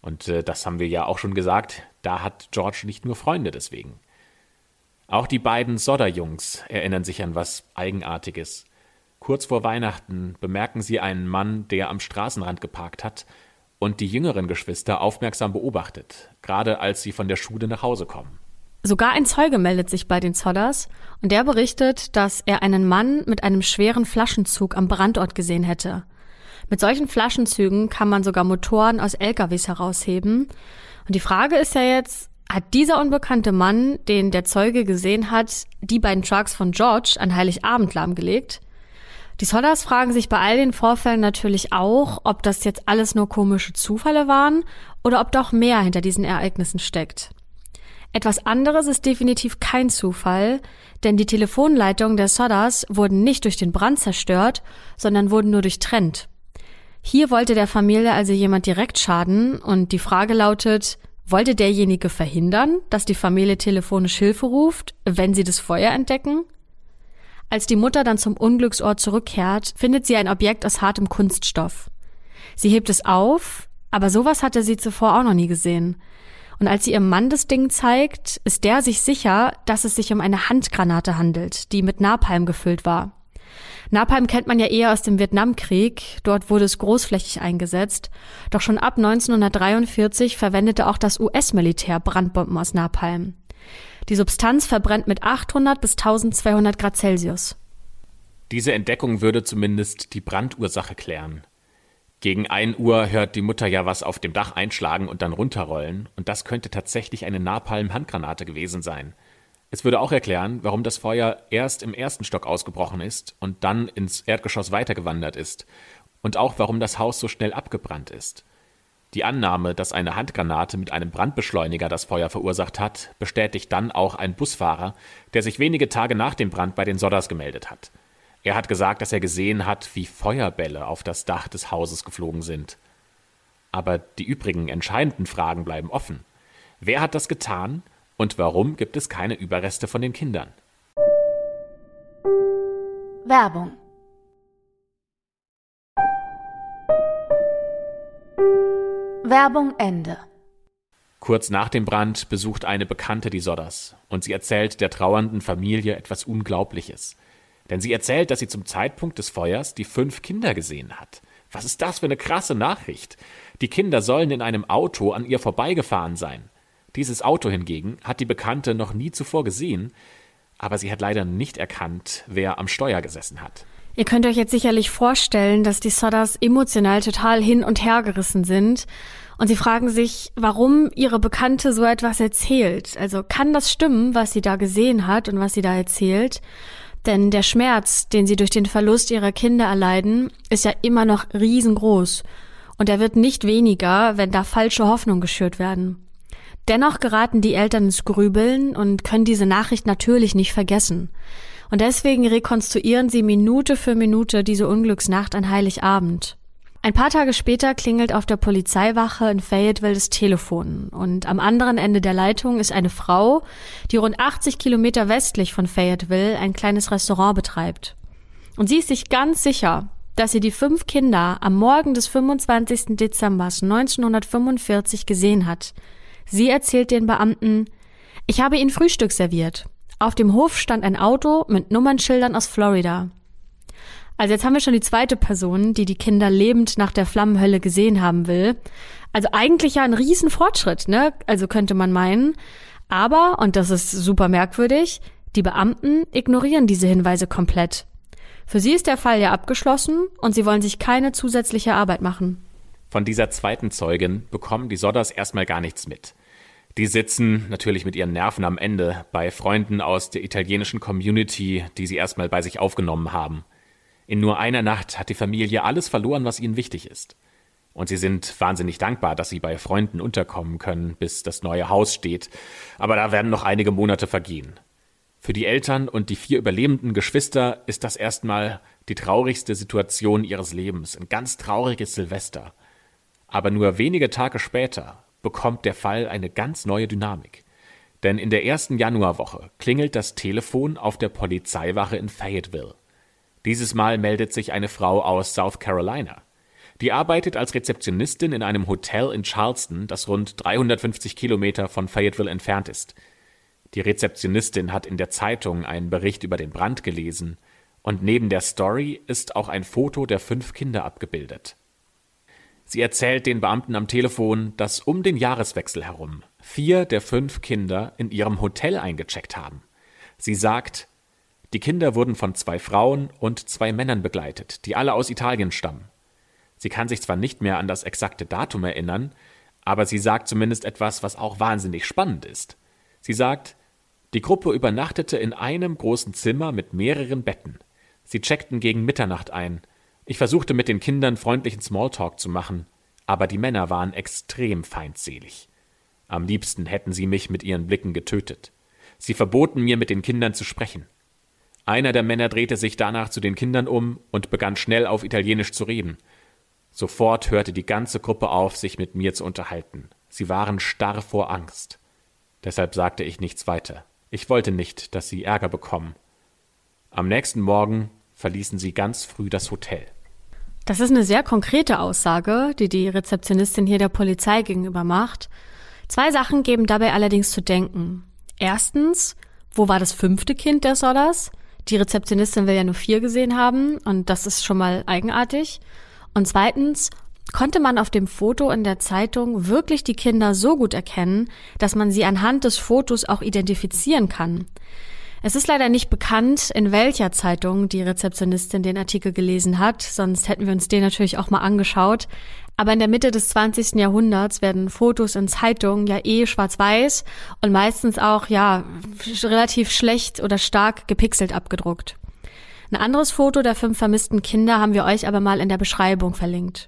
Und äh, das haben wir ja auch schon gesagt, da hat George nicht nur Freunde deswegen. Auch die beiden Sodder-Jungs erinnern sich an was Eigenartiges. Kurz vor Weihnachten bemerken sie einen Mann, der am Straßenrand geparkt hat und die jüngeren Geschwister aufmerksam beobachtet, gerade als sie von der Schule nach Hause kommen. Sogar ein Zeuge meldet sich bei den Zollers und der berichtet, dass er einen Mann mit einem schweren Flaschenzug am Brandort gesehen hätte. Mit solchen Flaschenzügen kann man sogar Motoren aus LKWs herausheben. Und die Frage ist ja jetzt, hat dieser unbekannte Mann, den der Zeuge gesehen hat, die beiden Trucks von George an Heiligabend lahmgelegt? Die Zollers fragen sich bei all den Vorfällen natürlich auch, ob das jetzt alles nur komische Zufälle waren oder ob doch mehr hinter diesen Ereignissen steckt. Etwas anderes ist definitiv kein Zufall, denn die Telefonleitungen der Sodders wurden nicht durch den Brand zerstört, sondern wurden nur durchtrennt. Hier wollte der Familie also jemand direkt schaden und die Frage lautet, wollte derjenige verhindern, dass die Familie telefonisch Hilfe ruft, wenn sie das Feuer entdecken? Als die Mutter dann zum Unglücksort zurückkehrt, findet sie ein Objekt aus hartem Kunststoff. Sie hebt es auf, aber sowas hatte sie zuvor auch noch nie gesehen. Und als sie ihrem Mann das Ding zeigt, ist der sich sicher, dass es sich um eine Handgranate handelt, die mit Napalm gefüllt war. Napalm kennt man ja eher aus dem Vietnamkrieg, dort wurde es großflächig eingesetzt, doch schon ab 1943 verwendete auch das US-Militär Brandbomben aus Napalm. Die Substanz verbrennt mit 800 bis 1200 Grad Celsius. Diese Entdeckung würde zumindest die Brandursache klären. Gegen ein Uhr hört die Mutter ja was auf dem Dach einschlagen und dann runterrollen, und das könnte tatsächlich eine Napalm-Handgranate gewesen sein. Es würde auch erklären, warum das Feuer erst im ersten Stock ausgebrochen ist und dann ins Erdgeschoss weitergewandert ist, und auch warum das Haus so schnell abgebrannt ist. Die Annahme, dass eine Handgranate mit einem Brandbeschleuniger das Feuer verursacht hat, bestätigt dann auch ein Busfahrer, der sich wenige Tage nach dem Brand bei den Sodders gemeldet hat. Er hat gesagt, dass er gesehen hat, wie Feuerbälle auf das Dach des Hauses geflogen sind. Aber die übrigen entscheidenden Fragen bleiben offen. Wer hat das getan und warum gibt es keine Überreste von den Kindern? Werbung Werbung Ende. Kurz nach dem Brand besucht eine Bekannte die Sodders und sie erzählt der trauernden Familie etwas Unglaubliches. Denn sie erzählt, dass sie zum Zeitpunkt des Feuers die fünf Kinder gesehen hat. Was ist das für eine krasse Nachricht? Die Kinder sollen in einem Auto an ihr vorbeigefahren sein. Dieses Auto hingegen hat die Bekannte noch nie zuvor gesehen, aber sie hat leider nicht erkannt, wer am Steuer gesessen hat. Ihr könnt euch jetzt sicherlich vorstellen, dass die Sodders emotional total hin und her gerissen sind und sie fragen sich, warum ihre Bekannte so etwas erzählt. Also kann das stimmen, was sie da gesehen hat und was sie da erzählt? Denn der Schmerz, den sie durch den Verlust ihrer Kinder erleiden, ist ja immer noch riesengroß. Und er wird nicht weniger, wenn da falsche Hoffnungen geschürt werden. Dennoch geraten die Eltern ins Grübeln und können diese Nachricht natürlich nicht vergessen. Und deswegen rekonstruieren sie Minute für Minute diese Unglücksnacht an Heiligabend. Ein paar Tage später klingelt auf der Polizeiwache in Fayetteville das Telefon und am anderen Ende der Leitung ist eine Frau, die rund 80 Kilometer westlich von Fayetteville ein kleines Restaurant betreibt. Und sie ist sich ganz sicher, dass sie die fünf Kinder am Morgen des 25. Dezember 1945 gesehen hat. Sie erzählt den Beamten, ich habe ihnen Frühstück serviert. Auf dem Hof stand ein Auto mit Nummernschildern aus Florida. Also jetzt haben wir schon die zweite Person, die die Kinder lebend nach der Flammenhölle gesehen haben will. Also eigentlich ja ein Riesenfortschritt, ne? Also könnte man meinen. Aber, und das ist super merkwürdig, die Beamten ignorieren diese Hinweise komplett. Für sie ist der Fall ja abgeschlossen und sie wollen sich keine zusätzliche Arbeit machen. Von dieser zweiten Zeugin bekommen die Sodders erstmal gar nichts mit. Die sitzen natürlich mit ihren Nerven am Ende bei Freunden aus der italienischen Community, die sie erstmal bei sich aufgenommen haben. In nur einer Nacht hat die Familie alles verloren, was ihnen wichtig ist. Und sie sind wahnsinnig dankbar, dass sie bei Freunden unterkommen können, bis das neue Haus steht. Aber da werden noch einige Monate vergehen. Für die Eltern und die vier überlebenden Geschwister ist das erstmal die traurigste Situation ihres Lebens, ein ganz trauriges Silvester. Aber nur wenige Tage später bekommt der Fall eine ganz neue Dynamik. Denn in der ersten Januarwoche klingelt das Telefon auf der Polizeiwache in Fayetteville. Dieses Mal meldet sich eine Frau aus South Carolina. Die arbeitet als Rezeptionistin in einem Hotel in Charleston, das rund 350 Kilometer von Fayetteville entfernt ist. Die Rezeptionistin hat in der Zeitung einen Bericht über den Brand gelesen, und neben der Story ist auch ein Foto der fünf Kinder abgebildet. Sie erzählt den Beamten am Telefon, dass um den Jahreswechsel herum vier der fünf Kinder in ihrem Hotel eingecheckt haben. Sie sagt, die Kinder wurden von zwei Frauen und zwei Männern begleitet, die alle aus Italien stammen. Sie kann sich zwar nicht mehr an das exakte Datum erinnern, aber sie sagt zumindest etwas, was auch wahnsinnig spannend ist. Sie sagt, die Gruppe übernachtete in einem großen Zimmer mit mehreren Betten. Sie checkten gegen Mitternacht ein. Ich versuchte mit den Kindern freundlichen Smalltalk zu machen, aber die Männer waren extrem feindselig. Am liebsten hätten sie mich mit ihren Blicken getötet. Sie verboten mir, mit den Kindern zu sprechen. Einer der Männer drehte sich danach zu den Kindern um und begann schnell auf Italienisch zu reden. Sofort hörte die ganze Gruppe auf, sich mit mir zu unterhalten. Sie waren starr vor Angst. Deshalb sagte ich nichts weiter. Ich wollte nicht, dass sie Ärger bekommen. Am nächsten Morgen verließen sie ganz früh das Hotel. Das ist eine sehr konkrete Aussage, die die Rezeptionistin hier der Polizei gegenüber macht. Zwei Sachen geben dabei allerdings zu denken. Erstens, wo war das fünfte Kind der Sodders? Die Rezeptionistin will ja nur vier gesehen haben und das ist schon mal eigenartig. Und zweitens, konnte man auf dem Foto in der Zeitung wirklich die Kinder so gut erkennen, dass man sie anhand des Fotos auch identifizieren kann. Es ist leider nicht bekannt, in welcher Zeitung die Rezeptionistin den Artikel gelesen hat, sonst hätten wir uns den natürlich auch mal angeschaut. Aber in der Mitte des 20. Jahrhunderts werden Fotos in Zeitungen ja eh schwarz-weiß und meistens auch, ja, relativ schlecht oder stark gepixelt abgedruckt. Ein anderes Foto der fünf vermissten Kinder haben wir euch aber mal in der Beschreibung verlinkt.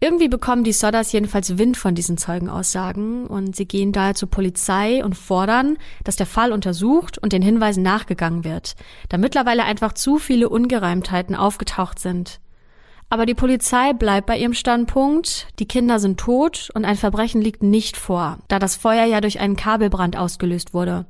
Irgendwie bekommen die Sodders jedenfalls Wind von diesen Zeugenaussagen und sie gehen daher zur Polizei und fordern, dass der Fall untersucht und den Hinweisen nachgegangen wird, da mittlerweile einfach zu viele Ungereimtheiten aufgetaucht sind. Aber die Polizei bleibt bei ihrem Standpunkt, die Kinder sind tot und ein Verbrechen liegt nicht vor, da das Feuer ja durch einen Kabelbrand ausgelöst wurde.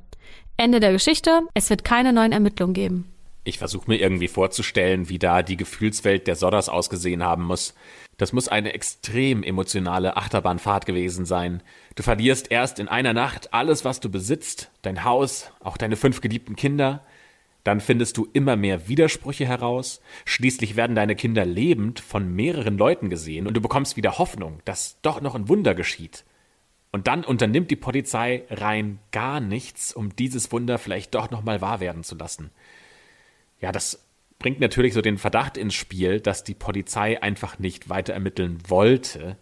Ende der Geschichte, es wird keine neuen Ermittlungen geben. Ich versuche mir irgendwie vorzustellen, wie da die Gefühlswelt der Sodders ausgesehen haben muss. Das muss eine extrem emotionale Achterbahnfahrt gewesen sein. Du verlierst erst in einer Nacht alles, was du besitzt, dein Haus, auch deine fünf geliebten Kinder. Dann findest du immer mehr Widersprüche heraus, schließlich werden deine Kinder lebend von mehreren Leuten gesehen und du bekommst wieder Hoffnung, dass doch noch ein Wunder geschieht. Und dann unternimmt die Polizei rein gar nichts, um dieses Wunder vielleicht doch noch mal wahr werden zu lassen. Ja, das bringt natürlich so den Verdacht ins Spiel, dass die Polizei einfach nicht weiter ermitteln wollte.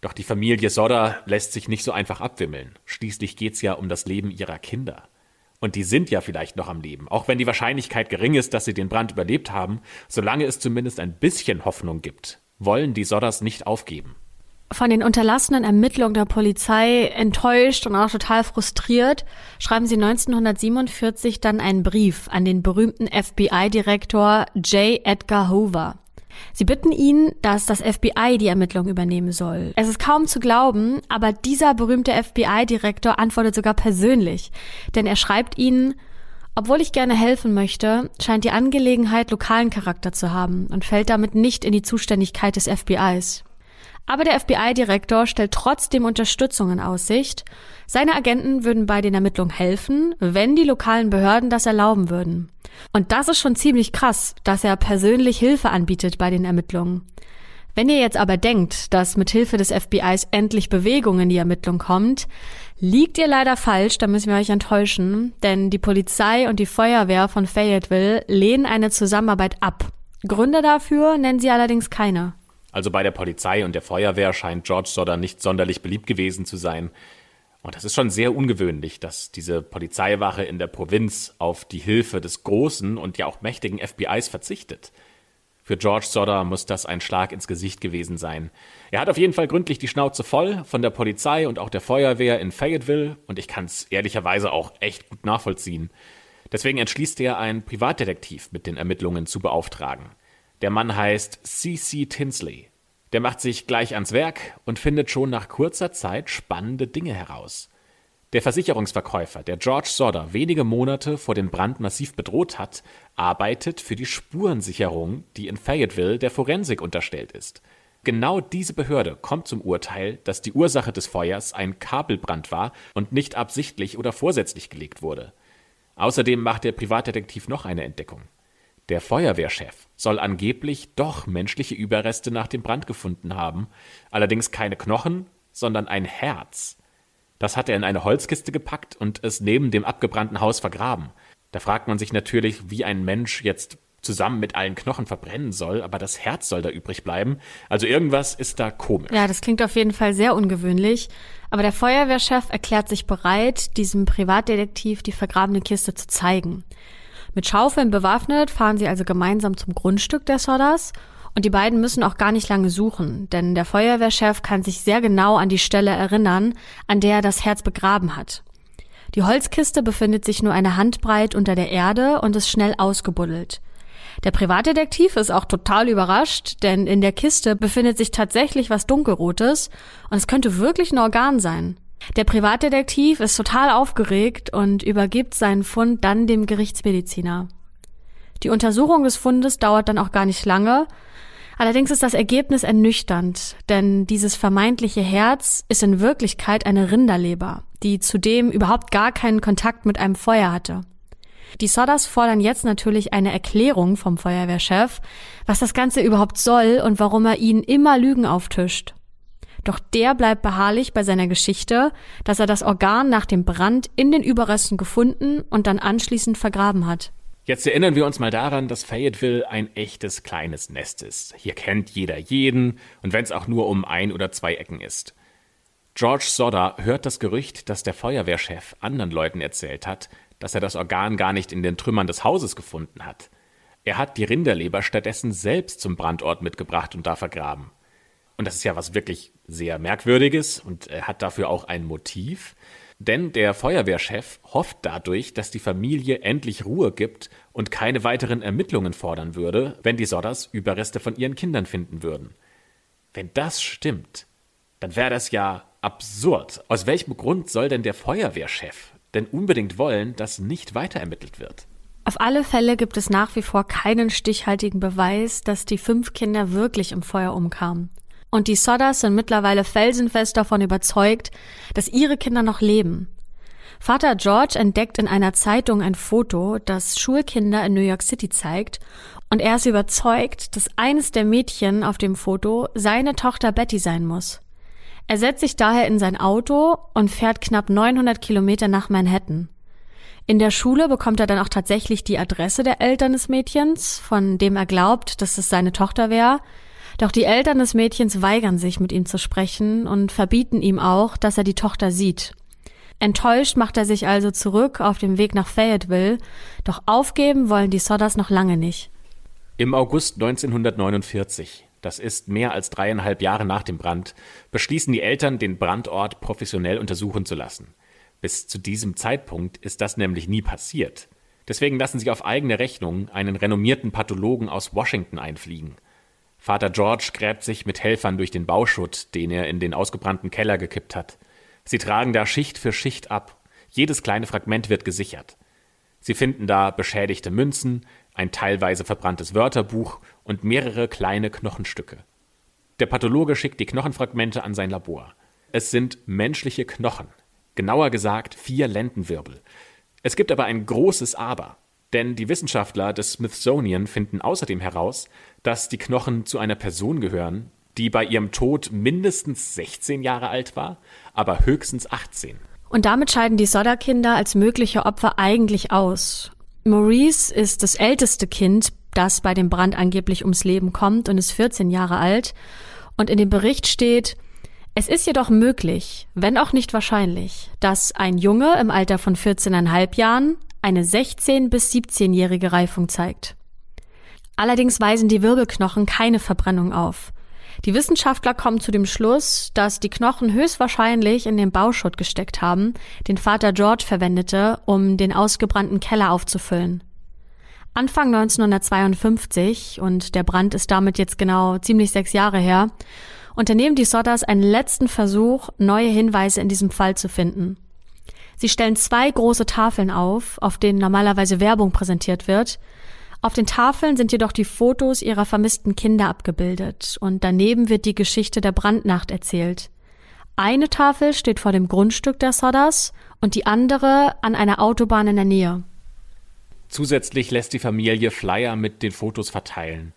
Doch die Familie Sodder lässt sich nicht so einfach abwimmeln. Schließlich geht's ja um das Leben ihrer Kinder. Und die sind ja vielleicht noch am Leben, auch wenn die Wahrscheinlichkeit gering ist, dass sie den Brand überlebt haben, solange es zumindest ein bisschen Hoffnung gibt, wollen die Sodders nicht aufgeben. Von den unterlassenen Ermittlungen der Polizei enttäuscht und auch total frustriert, schreiben sie 1947 dann einen Brief an den berühmten FBI-Direktor J. Edgar Hoover. Sie bitten ihn, dass das FBI die Ermittlung übernehmen soll. Es ist kaum zu glauben, aber dieser berühmte FBI-Direktor antwortet sogar persönlich, denn er schreibt ihnen, obwohl ich gerne helfen möchte, scheint die Angelegenheit lokalen Charakter zu haben und fällt damit nicht in die Zuständigkeit des FBIs. Aber der FBI-Direktor stellt trotzdem Unterstützung in Aussicht. Seine Agenten würden bei den Ermittlungen helfen, wenn die lokalen Behörden das erlauben würden. Und das ist schon ziemlich krass, dass er persönlich Hilfe anbietet bei den Ermittlungen. Wenn ihr jetzt aber denkt, dass mit Hilfe des FBIs endlich Bewegung in die Ermittlung kommt, liegt ihr leider falsch, da müssen wir euch enttäuschen, denn die Polizei und die Feuerwehr von Fayetteville lehnen eine Zusammenarbeit ab. Gründe dafür nennen sie allerdings keine. Also bei der Polizei und der Feuerwehr scheint George Sodder nicht sonderlich beliebt gewesen zu sein. Und das ist schon sehr ungewöhnlich, dass diese Polizeiwache in der Provinz auf die Hilfe des großen und ja auch mächtigen FBIs verzichtet. Für George Sodder muss das ein Schlag ins Gesicht gewesen sein. Er hat auf jeden Fall gründlich die Schnauze voll von der Polizei und auch der Feuerwehr in Fayetteville und ich kann es ehrlicherweise auch echt gut nachvollziehen. Deswegen entschließt er, einen Privatdetektiv mit den Ermittlungen zu beauftragen. Der Mann heißt C.C. Tinsley. Der macht sich gleich ans Werk und findet schon nach kurzer Zeit spannende Dinge heraus. Der Versicherungsverkäufer, der George Sodder wenige Monate vor dem Brand massiv bedroht hat, arbeitet für die Spurensicherung, die in Fayetteville der Forensik unterstellt ist. Genau diese Behörde kommt zum Urteil, dass die Ursache des Feuers ein Kabelbrand war und nicht absichtlich oder vorsätzlich gelegt wurde. Außerdem macht der Privatdetektiv noch eine Entdeckung. Der Feuerwehrchef soll angeblich doch menschliche Überreste nach dem Brand gefunden haben, allerdings keine Knochen, sondern ein Herz. Das hat er in eine Holzkiste gepackt und es neben dem abgebrannten Haus vergraben. Da fragt man sich natürlich, wie ein Mensch jetzt zusammen mit allen Knochen verbrennen soll, aber das Herz soll da übrig bleiben. Also irgendwas ist da komisch. Ja, das klingt auf jeden Fall sehr ungewöhnlich. Aber der Feuerwehrchef erklärt sich bereit, diesem Privatdetektiv die vergrabene Kiste zu zeigen. Mit Schaufeln bewaffnet fahren sie also gemeinsam zum Grundstück der Sodders und die beiden müssen auch gar nicht lange suchen, denn der Feuerwehrchef kann sich sehr genau an die Stelle erinnern, an der er das Herz begraben hat. Die Holzkiste befindet sich nur eine Handbreit unter der Erde und ist schnell ausgebuddelt. Der Privatdetektiv ist auch total überrascht, denn in der Kiste befindet sich tatsächlich was Dunkelrotes und es könnte wirklich ein Organ sein. Der Privatdetektiv ist total aufgeregt und übergibt seinen Fund dann dem Gerichtsmediziner. Die Untersuchung des Fundes dauert dann auch gar nicht lange. Allerdings ist das Ergebnis ernüchternd, denn dieses vermeintliche Herz ist in Wirklichkeit eine Rinderleber, die zudem überhaupt gar keinen Kontakt mit einem Feuer hatte. Die Sodders fordern jetzt natürlich eine Erklärung vom Feuerwehrchef, was das Ganze überhaupt soll und warum er ihnen immer Lügen auftischt. Doch der bleibt beharrlich bei seiner Geschichte, dass er das Organ nach dem Brand in den Überresten gefunden und dann anschließend vergraben hat. Jetzt erinnern wir uns mal daran, dass Fayetteville ein echtes kleines Nest ist. Hier kennt jeder jeden und wenn es auch nur um ein oder zwei Ecken ist. George Sodder hört das Gerücht, das der Feuerwehrchef anderen Leuten erzählt hat, dass er das Organ gar nicht in den Trümmern des Hauses gefunden hat. Er hat die Rinderleber stattdessen selbst zum Brandort mitgebracht und da vergraben. Und das ist ja was wirklich sehr Merkwürdiges und er hat dafür auch ein Motiv. Denn der Feuerwehrchef hofft dadurch, dass die Familie endlich Ruhe gibt und keine weiteren Ermittlungen fordern würde, wenn die Sodders Überreste von ihren Kindern finden würden. Wenn das stimmt, dann wäre das ja absurd. Aus welchem Grund soll denn der Feuerwehrchef denn unbedingt wollen, dass nicht weiter ermittelt wird? Auf alle Fälle gibt es nach wie vor keinen stichhaltigen Beweis, dass die fünf Kinder wirklich im Feuer umkamen. Und die Sodders sind mittlerweile felsenfest davon überzeugt, dass ihre Kinder noch leben. Vater George entdeckt in einer Zeitung ein Foto, das Schulkinder in New York City zeigt, und er ist überzeugt, dass eines der Mädchen auf dem Foto seine Tochter Betty sein muss. Er setzt sich daher in sein Auto und fährt knapp 900 Kilometer nach Manhattan. In der Schule bekommt er dann auch tatsächlich die Adresse der Eltern des Mädchens, von dem er glaubt, dass es seine Tochter wäre. Doch die Eltern des Mädchens weigern sich, mit ihm zu sprechen und verbieten ihm auch, dass er die Tochter sieht. Enttäuscht macht er sich also zurück auf dem Weg nach Fayetteville, doch aufgeben wollen die Sodders noch lange nicht. Im August 1949, das ist mehr als dreieinhalb Jahre nach dem Brand, beschließen die Eltern, den Brandort professionell untersuchen zu lassen. Bis zu diesem Zeitpunkt ist das nämlich nie passiert. Deswegen lassen sie auf eigene Rechnung einen renommierten Pathologen aus Washington einfliegen. Vater George gräbt sich mit Helfern durch den Bauschutt, den er in den ausgebrannten Keller gekippt hat. Sie tragen da Schicht für Schicht ab. Jedes kleine Fragment wird gesichert. Sie finden da beschädigte Münzen, ein teilweise verbranntes Wörterbuch und mehrere kleine Knochenstücke. Der Pathologe schickt die Knochenfragmente an sein Labor. Es sind menschliche Knochen, genauer gesagt vier Lendenwirbel. Es gibt aber ein großes Aber. Denn die Wissenschaftler des Smithsonian finden außerdem heraus, dass die Knochen zu einer Person gehören, die bei ihrem Tod mindestens 16 Jahre alt war, aber höchstens 18. Und damit scheiden die Sodder-Kinder als mögliche Opfer eigentlich aus. Maurice ist das älteste Kind, das bei dem Brand angeblich ums Leben kommt und ist 14 Jahre alt. Und in dem Bericht steht, es ist jedoch möglich, wenn auch nicht wahrscheinlich, dass ein Junge im Alter von 14,5 Jahren eine 16- bis 17-jährige Reifung zeigt. Allerdings weisen die Wirbelknochen keine Verbrennung auf. Die Wissenschaftler kommen zu dem Schluss, dass die Knochen höchstwahrscheinlich in den Bauschutt gesteckt haben, den Vater George verwendete, um den ausgebrannten Keller aufzufüllen. Anfang 1952, und der Brand ist damit jetzt genau ziemlich sechs Jahre her, unternehmen die Sodders einen letzten Versuch, neue Hinweise in diesem Fall zu finden. Sie stellen zwei große Tafeln auf, auf denen normalerweise Werbung präsentiert wird. Auf den Tafeln sind jedoch die Fotos ihrer vermissten Kinder abgebildet und daneben wird die Geschichte der Brandnacht erzählt. Eine Tafel steht vor dem Grundstück der Sodders und die andere an einer Autobahn in der Nähe. Zusätzlich lässt die Familie Flyer mit den Fotos verteilen.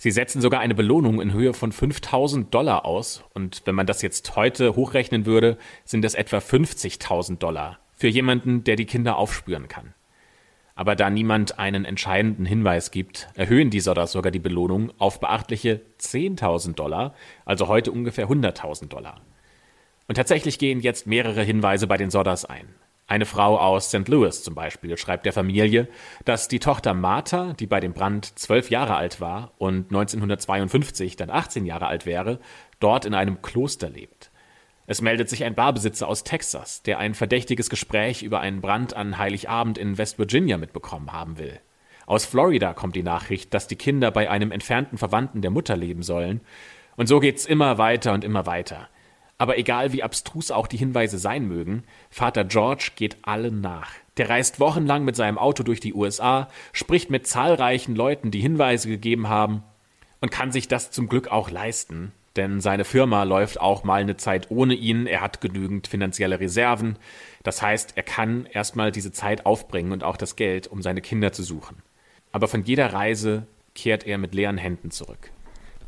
Sie setzen sogar eine Belohnung in Höhe von 5000 Dollar aus. Und wenn man das jetzt heute hochrechnen würde, sind es etwa 50.000 Dollar für jemanden, der die Kinder aufspüren kann. Aber da niemand einen entscheidenden Hinweis gibt, erhöhen die Sodders sogar die Belohnung auf beachtliche 10.000 Dollar, also heute ungefähr 100.000 Dollar. Und tatsächlich gehen jetzt mehrere Hinweise bei den Sodders ein. Eine Frau aus St. Louis zum Beispiel schreibt der Familie, dass die Tochter Martha, die bei dem Brand zwölf Jahre alt war und 1952 dann 18 Jahre alt wäre, dort in einem Kloster lebt. Es meldet sich ein Barbesitzer aus Texas, der ein verdächtiges Gespräch über einen Brand an Heiligabend in West Virginia mitbekommen haben will. Aus Florida kommt die Nachricht, dass die Kinder bei einem entfernten Verwandten der Mutter leben sollen. Und so geht's immer weiter und immer weiter. Aber egal wie abstrus auch die Hinweise sein mögen, Vater George geht allen nach. Der reist wochenlang mit seinem Auto durch die USA, spricht mit zahlreichen Leuten, die Hinweise gegeben haben und kann sich das zum Glück auch leisten, denn seine Firma läuft auch mal eine Zeit ohne ihn, er hat genügend finanzielle Reserven, das heißt, er kann erstmal diese Zeit aufbringen und auch das Geld, um seine Kinder zu suchen. Aber von jeder Reise kehrt er mit leeren Händen zurück.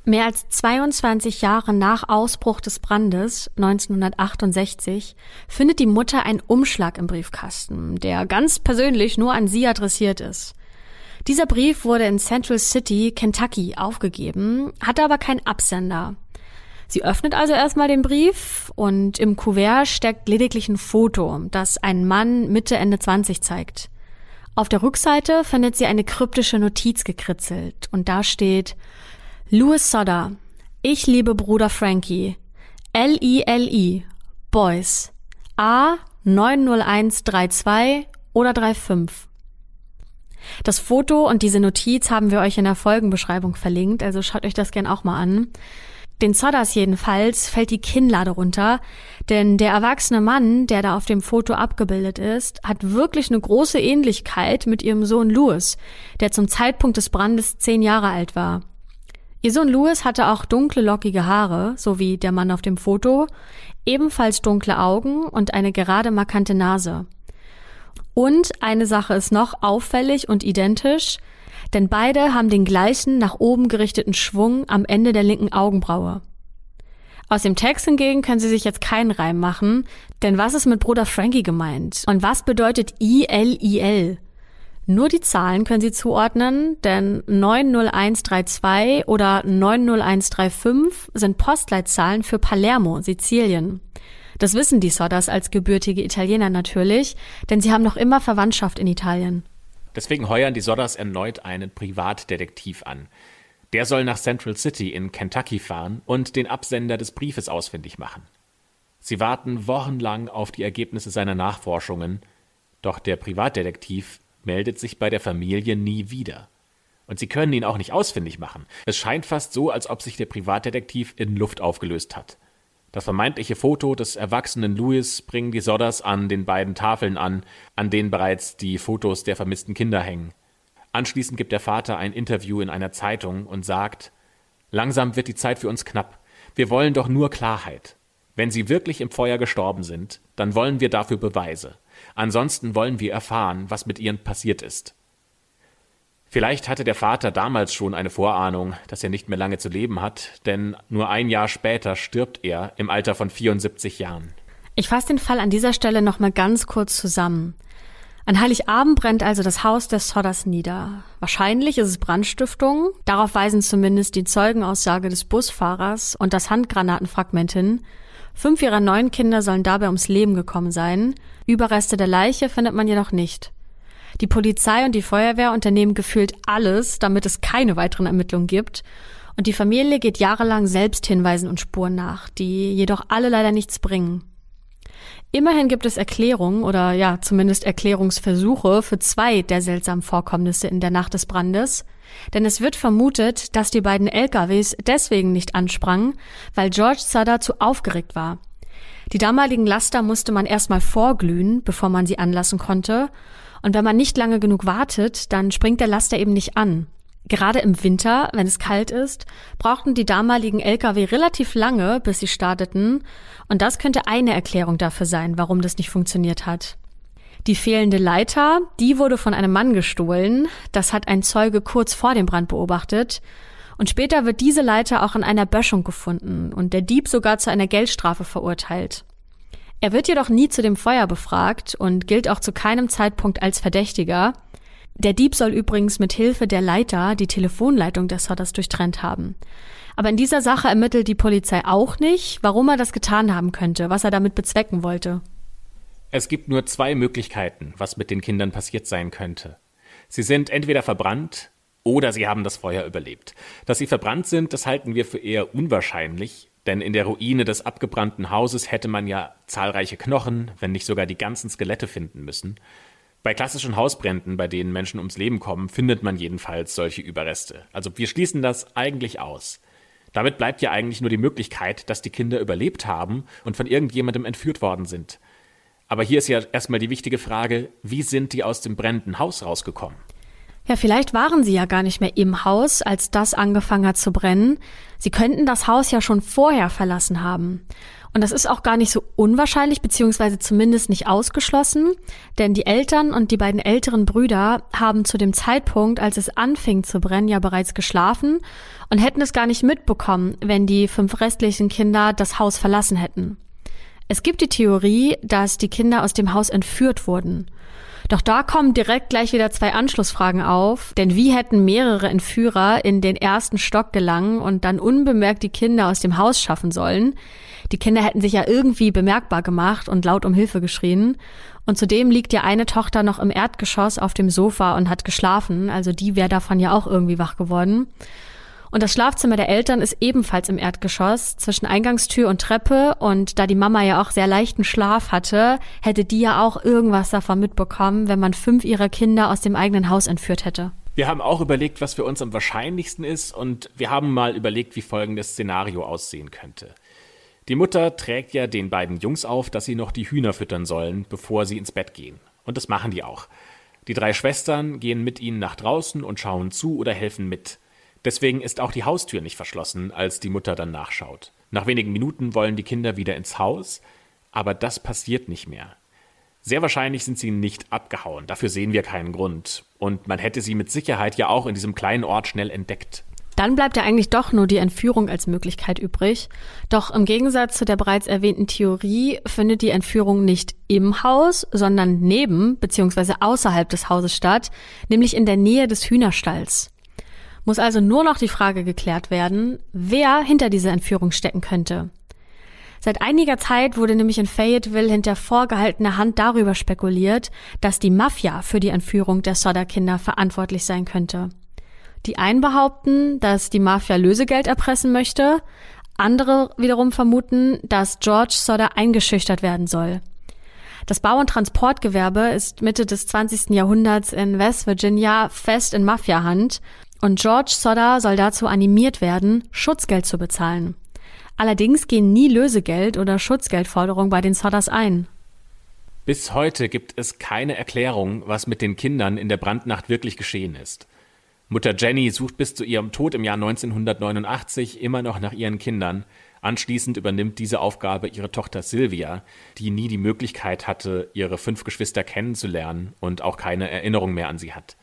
Mehr als 22 Jahre nach Ausbruch des Brandes 1968 findet die Mutter einen Umschlag im Briefkasten, der ganz persönlich nur an sie adressiert ist. Dieser Brief wurde in Central City, Kentucky aufgegeben, hatte aber keinen Absender. Sie öffnet also erstmal den Brief und im Kuvert steckt lediglich ein Foto, das einen Mann Mitte Ende 20 zeigt. Auf der Rückseite findet sie eine kryptische Notiz gekritzelt und da steht Louis Sodder. Ich liebe Bruder Frankie. L-I-L-I. Boys. A 90132 oder 35. Das Foto und diese Notiz haben wir euch in der Folgenbeschreibung verlinkt, also schaut euch das gern auch mal an. Den Sodders jedenfalls fällt die Kinnlade runter, denn der erwachsene Mann, der da auf dem Foto abgebildet ist, hat wirklich eine große Ähnlichkeit mit ihrem Sohn Louis, der zum Zeitpunkt des Brandes zehn Jahre alt war. Ihr Sohn Louis hatte auch dunkle, lockige Haare, so wie der Mann auf dem Foto, ebenfalls dunkle Augen und eine gerade markante Nase. Und eine Sache ist noch auffällig und identisch, denn beide haben den gleichen nach oben gerichteten Schwung am Ende der linken Augenbraue. Aus dem Text hingegen können Sie sich jetzt keinen Reim machen, denn was ist mit Bruder Frankie gemeint? Und was bedeutet ILIL? Nur die Zahlen können Sie zuordnen, denn 90132 oder 90135 sind Postleitzahlen für Palermo, Sizilien. Das wissen die Sodders als gebürtige Italiener natürlich, denn sie haben noch immer Verwandtschaft in Italien. Deswegen heuern die Sodders erneut einen Privatdetektiv an. Der soll nach Central City in Kentucky fahren und den Absender des Briefes ausfindig machen. Sie warten wochenlang auf die Ergebnisse seiner Nachforschungen, doch der Privatdetektiv meldet sich bei der Familie nie wieder. Und sie können ihn auch nicht ausfindig machen. Es scheint fast so, als ob sich der Privatdetektiv in Luft aufgelöst hat. Das vermeintliche Foto des erwachsenen Louis bringen die Sodders an den beiden Tafeln an, an denen bereits die Fotos der vermissten Kinder hängen. Anschließend gibt der Vater ein Interview in einer Zeitung und sagt Langsam wird die Zeit für uns knapp. Wir wollen doch nur Klarheit. Wenn sie wirklich im Feuer gestorben sind, dann wollen wir dafür Beweise. Ansonsten wollen wir erfahren, was mit ihnen passiert ist. Vielleicht hatte der Vater damals schon eine Vorahnung, dass er nicht mehr lange zu leben hat, denn nur ein Jahr später stirbt er im Alter von 74 Jahren. Ich fasse den Fall an dieser Stelle nochmal ganz kurz zusammen. An Heiligabend brennt also das Haus des Sodders nieder. Wahrscheinlich ist es Brandstiftung. Darauf weisen zumindest die Zeugenaussage des Busfahrers und das Handgranatenfragment hin. Fünf ihrer neun Kinder sollen dabei ums Leben gekommen sein. Überreste der Leiche findet man jedoch nicht. Die Polizei und die Feuerwehr unternehmen gefühlt alles, damit es keine weiteren Ermittlungen gibt. Und die Familie geht jahrelang selbst Hinweisen und Spuren nach, die jedoch alle leider nichts bringen. Immerhin gibt es Erklärungen oder ja, zumindest Erklärungsversuche für zwei der seltsamen Vorkommnisse in der Nacht des Brandes. Denn es wird vermutet, dass die beiden LKWs deswegen nicht ansprangen, weil George Sutter zu aufgeregt war. Die damaligen Laster musste man erstmal vorglühen, bevor man sie anlassen konnte. Und wenn man nicht lange genug wartet, dann springt der Laster eben nicht an. Gerade im Winter, wenn es kalt ist, brauchten die damaligen Lkw relativ lange, bis sie starteten. Und das könnte eine Erklärung dafür sein, warum das nicht funktioniert hat. Die fehlende Leiter, die wurde von einem Mann gestohlen. Das hat ein Zeuge kurz vor dem Brand beobachtet. Und später wird diese Leiter auch in einer Böschung gefunden und der Dieb sogar zu einer Geldstrafe verurteilt. Er wird jedoch nie zu dem Feuer befragt und gilt auch zu keinem Zeitpunkt als Verdächtiger. Der Dieb soll übrigens mit Hilfe der Leiter die Telefonleitung des Sodders durchtrennt haben. Aber in dieser Sache ermittelt die Polizei auch nicht, warum er das getan haben könnte, was er damit bezwecken wollte. Es gibt nur zwei Möglichkeiten, was mit den Kindern passiert sein könnte. Sie sind entweder verbrannt oder sie haben das Feuer überlebt. Dass sie verbrannt sind, das halten wir für eher unwahrscheinlich, denn in der Ruine des abgebrannten Hauses hätte man ja zahlreiche Knochen, wenn nicht sogar die ganzen Skelette finden müssen. Bei klassischen Hausbränden, bei denen Menschen ums Leben kommen, findet man jedenfalls solche Überreste. Also wir schließen das eigentlich aus. Damit bleibt ja eigentlich nur die Möglichkeit, dass die Kinder überlebt haben und von irgendjemandem entführt worden sind. Aber hier ist ja erstmal die wichtige Frage, wie sind die aus dem brennenden Haus rausgekommen? Ja, vielleicht waren sie ja gar nicht mehr im Haus, als das angefangen hat zu brennen. Sie könnten das Haus ja schon vorher verlassen haben. Und das ist auch gar nicht so unwahrscheinlich, beziehungsweise zumindest nicht ausgeschlossen, denn die Eltern und die beiden älteren Brüder haben zu dem Zeitpunkt, als es anfing zu brennen, ja bereits geschlafen und hätten es gar nicht mitbekommen, wenn die fünf restlichen Kinder das Haus verlassen hätten. Es gibt die Theorie, dass die Kinder aus dem Haus entführt wurden. Doch da kommen direkt gleich wieder zwei Anschlussfragen auf, denn wie hätten mehrere Entführer in den ersten Stock gelangen und dann unbemerkt die Kinder aus dem Haus schaffen sollen? Die Kinder hätten sich ja irgendwie bemerkbar gemacht und laut um Hilfe geschrien. Und zudem liegt ja eine Tochter noch im Erdgeschoss auf dem Sofa und hat geschlafen, also die wäre davon ja auch irgendwie wach geworden. Und das Schlafzimmer der Eltern ist ebenfalls im Erdgeschoss zwischen Eingangstür und Treppe. Und da die Mama ja auch sehr leichten Schlaf hatte, hätte die ja auch irgendwas davon mitbekommen, wenn man fünf ihrer Kinder aus dem eigenen Haus entführt hätte. Wir haben auch überlegt, was für uns am wahrscheinlichsten ist und wir haben mal überlegt, wie folgendes Szenario aussehen könnte. Die Mutter trägt ja den beiden Jungs auf, dass sie noch die Hühner füttern sollen, bevor sie ins Bett gehen. Und das machen die auch. Die drei Schwestern gehen mit ihnen nach draußen und schauen zu oder helfen mit. Deswegen ist auch die Haustür nicht verschlossen, als die Mutter dann nachschaut. Nach wenigen Minuten wollen die Kinder wieder ins Haus, aber das passiert nicht mehr. Sehr wahrscheinlich sind sie nicht abgehauen, dafür sehen wir keinen Grund. Und man hätte sie mit Sicherheit ja auch in diesem kleinen Ort schnell entdeckt. Dann bleibt ja eigentlich doch nur die Entführung als Möglichkeit übrig. Doch im Gegensatz zu der bereits erwähnten Theorie findet die Entführung nicht im Haus, sondern neben bzw. außerhalb des Hauses statt, nämlich in der Nähe des Hühnerstalls. Muss also nur noch die Frage geklärt werden, wer hinter dieser Entführung stecken könnte. Seit einiger Zeit wurde nämlich in Fayetteville hinter vorgehaltener Hand darüber spekuliert, dass die Mafia für die Entführung der Sodder-Kinder verantwortlich sein könnte. Die einen behaupten, dass die Mafia Lösegeld erpressen möchte, andere wiederum vermuten, dass George Sodder eingeschüchtert werden soll. Das Bau- und Transportgewerbe ist Mitte des 20. Jahrhunderts in West Virginia fest in Mafia-Hand und George Sodder soll dazu animiert werden, Schutzgeld zu bezahlen. Allerdings gehen nie Lösegeld oder Schutzgeldforderungen bei den Sodders ein. Bis heute gibt es keine Erklärung, was mit den Kindern in der Brandnacht wirklich geschehen ist. Mutter Jenny sucht bis zu ihrem Tod im Jahr 1989 immer noch nach ihren Kindern. Anschließend übernimmt diese Aufgabe ihre Tochter Sylvia, die nie die Möglichkeit hatte, ihre fünf Geschwister kennenzulernen und auch keine Erinnerung mehr an sie hat.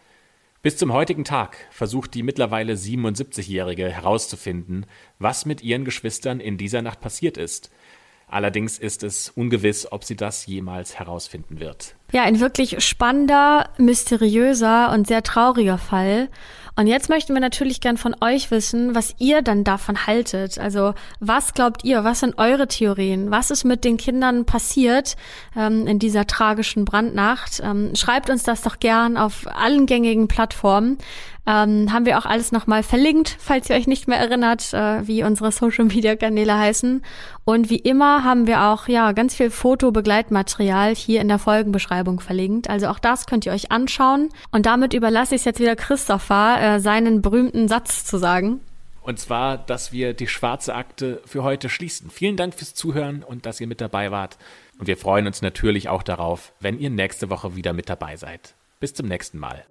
Bis zum heutigen Tag versucht die mittlerweile 77-Jährige herauszufinden, was mit ihren Geschwistern in dieser Nacht passiert ist. Allerdings ist es ungewiss, ob sie das jemals herausfinden wird. Ja, ein wirklich spannender, mysteriöser und sehr trauriger Fall. Und jetzt möchten wir natürlich gern von euch wissen, was ihr dann davon haltet. Also was glaubt ihr, was sind eure Theorien? Was ist mit den Kindern passiert ähm, in dieser tragischen Brandnacht? Ähm, schreibt uns das doch gern auf allen gängigen Plattformen. Ähm, haben wir auch alles nochmal verlinkt, falls ihr euch nicht mehr erinnert, äh, wie unsere Social Media Kanäle heißen. Und wie immer haben wir auch ja ganz viel Fotobegleitmaterial hier in der Folgenbeschreibung verlinkt. Also auch das könnt ihr euch anschauen. Und damit überlasse ich es jetzt wieder Christopher, äh, seinen berühmten Satz zu sagen. Und zwar, dass wir die schwarze Akte für heute schließen. Vielen Dank fürs Zuhören und dass ihr mit dabei wart. Und wir freuen uns natürlich auch darauf, wenn ihr nächste Woche wieder mit dabei seid. Bis zum nächsten Mal.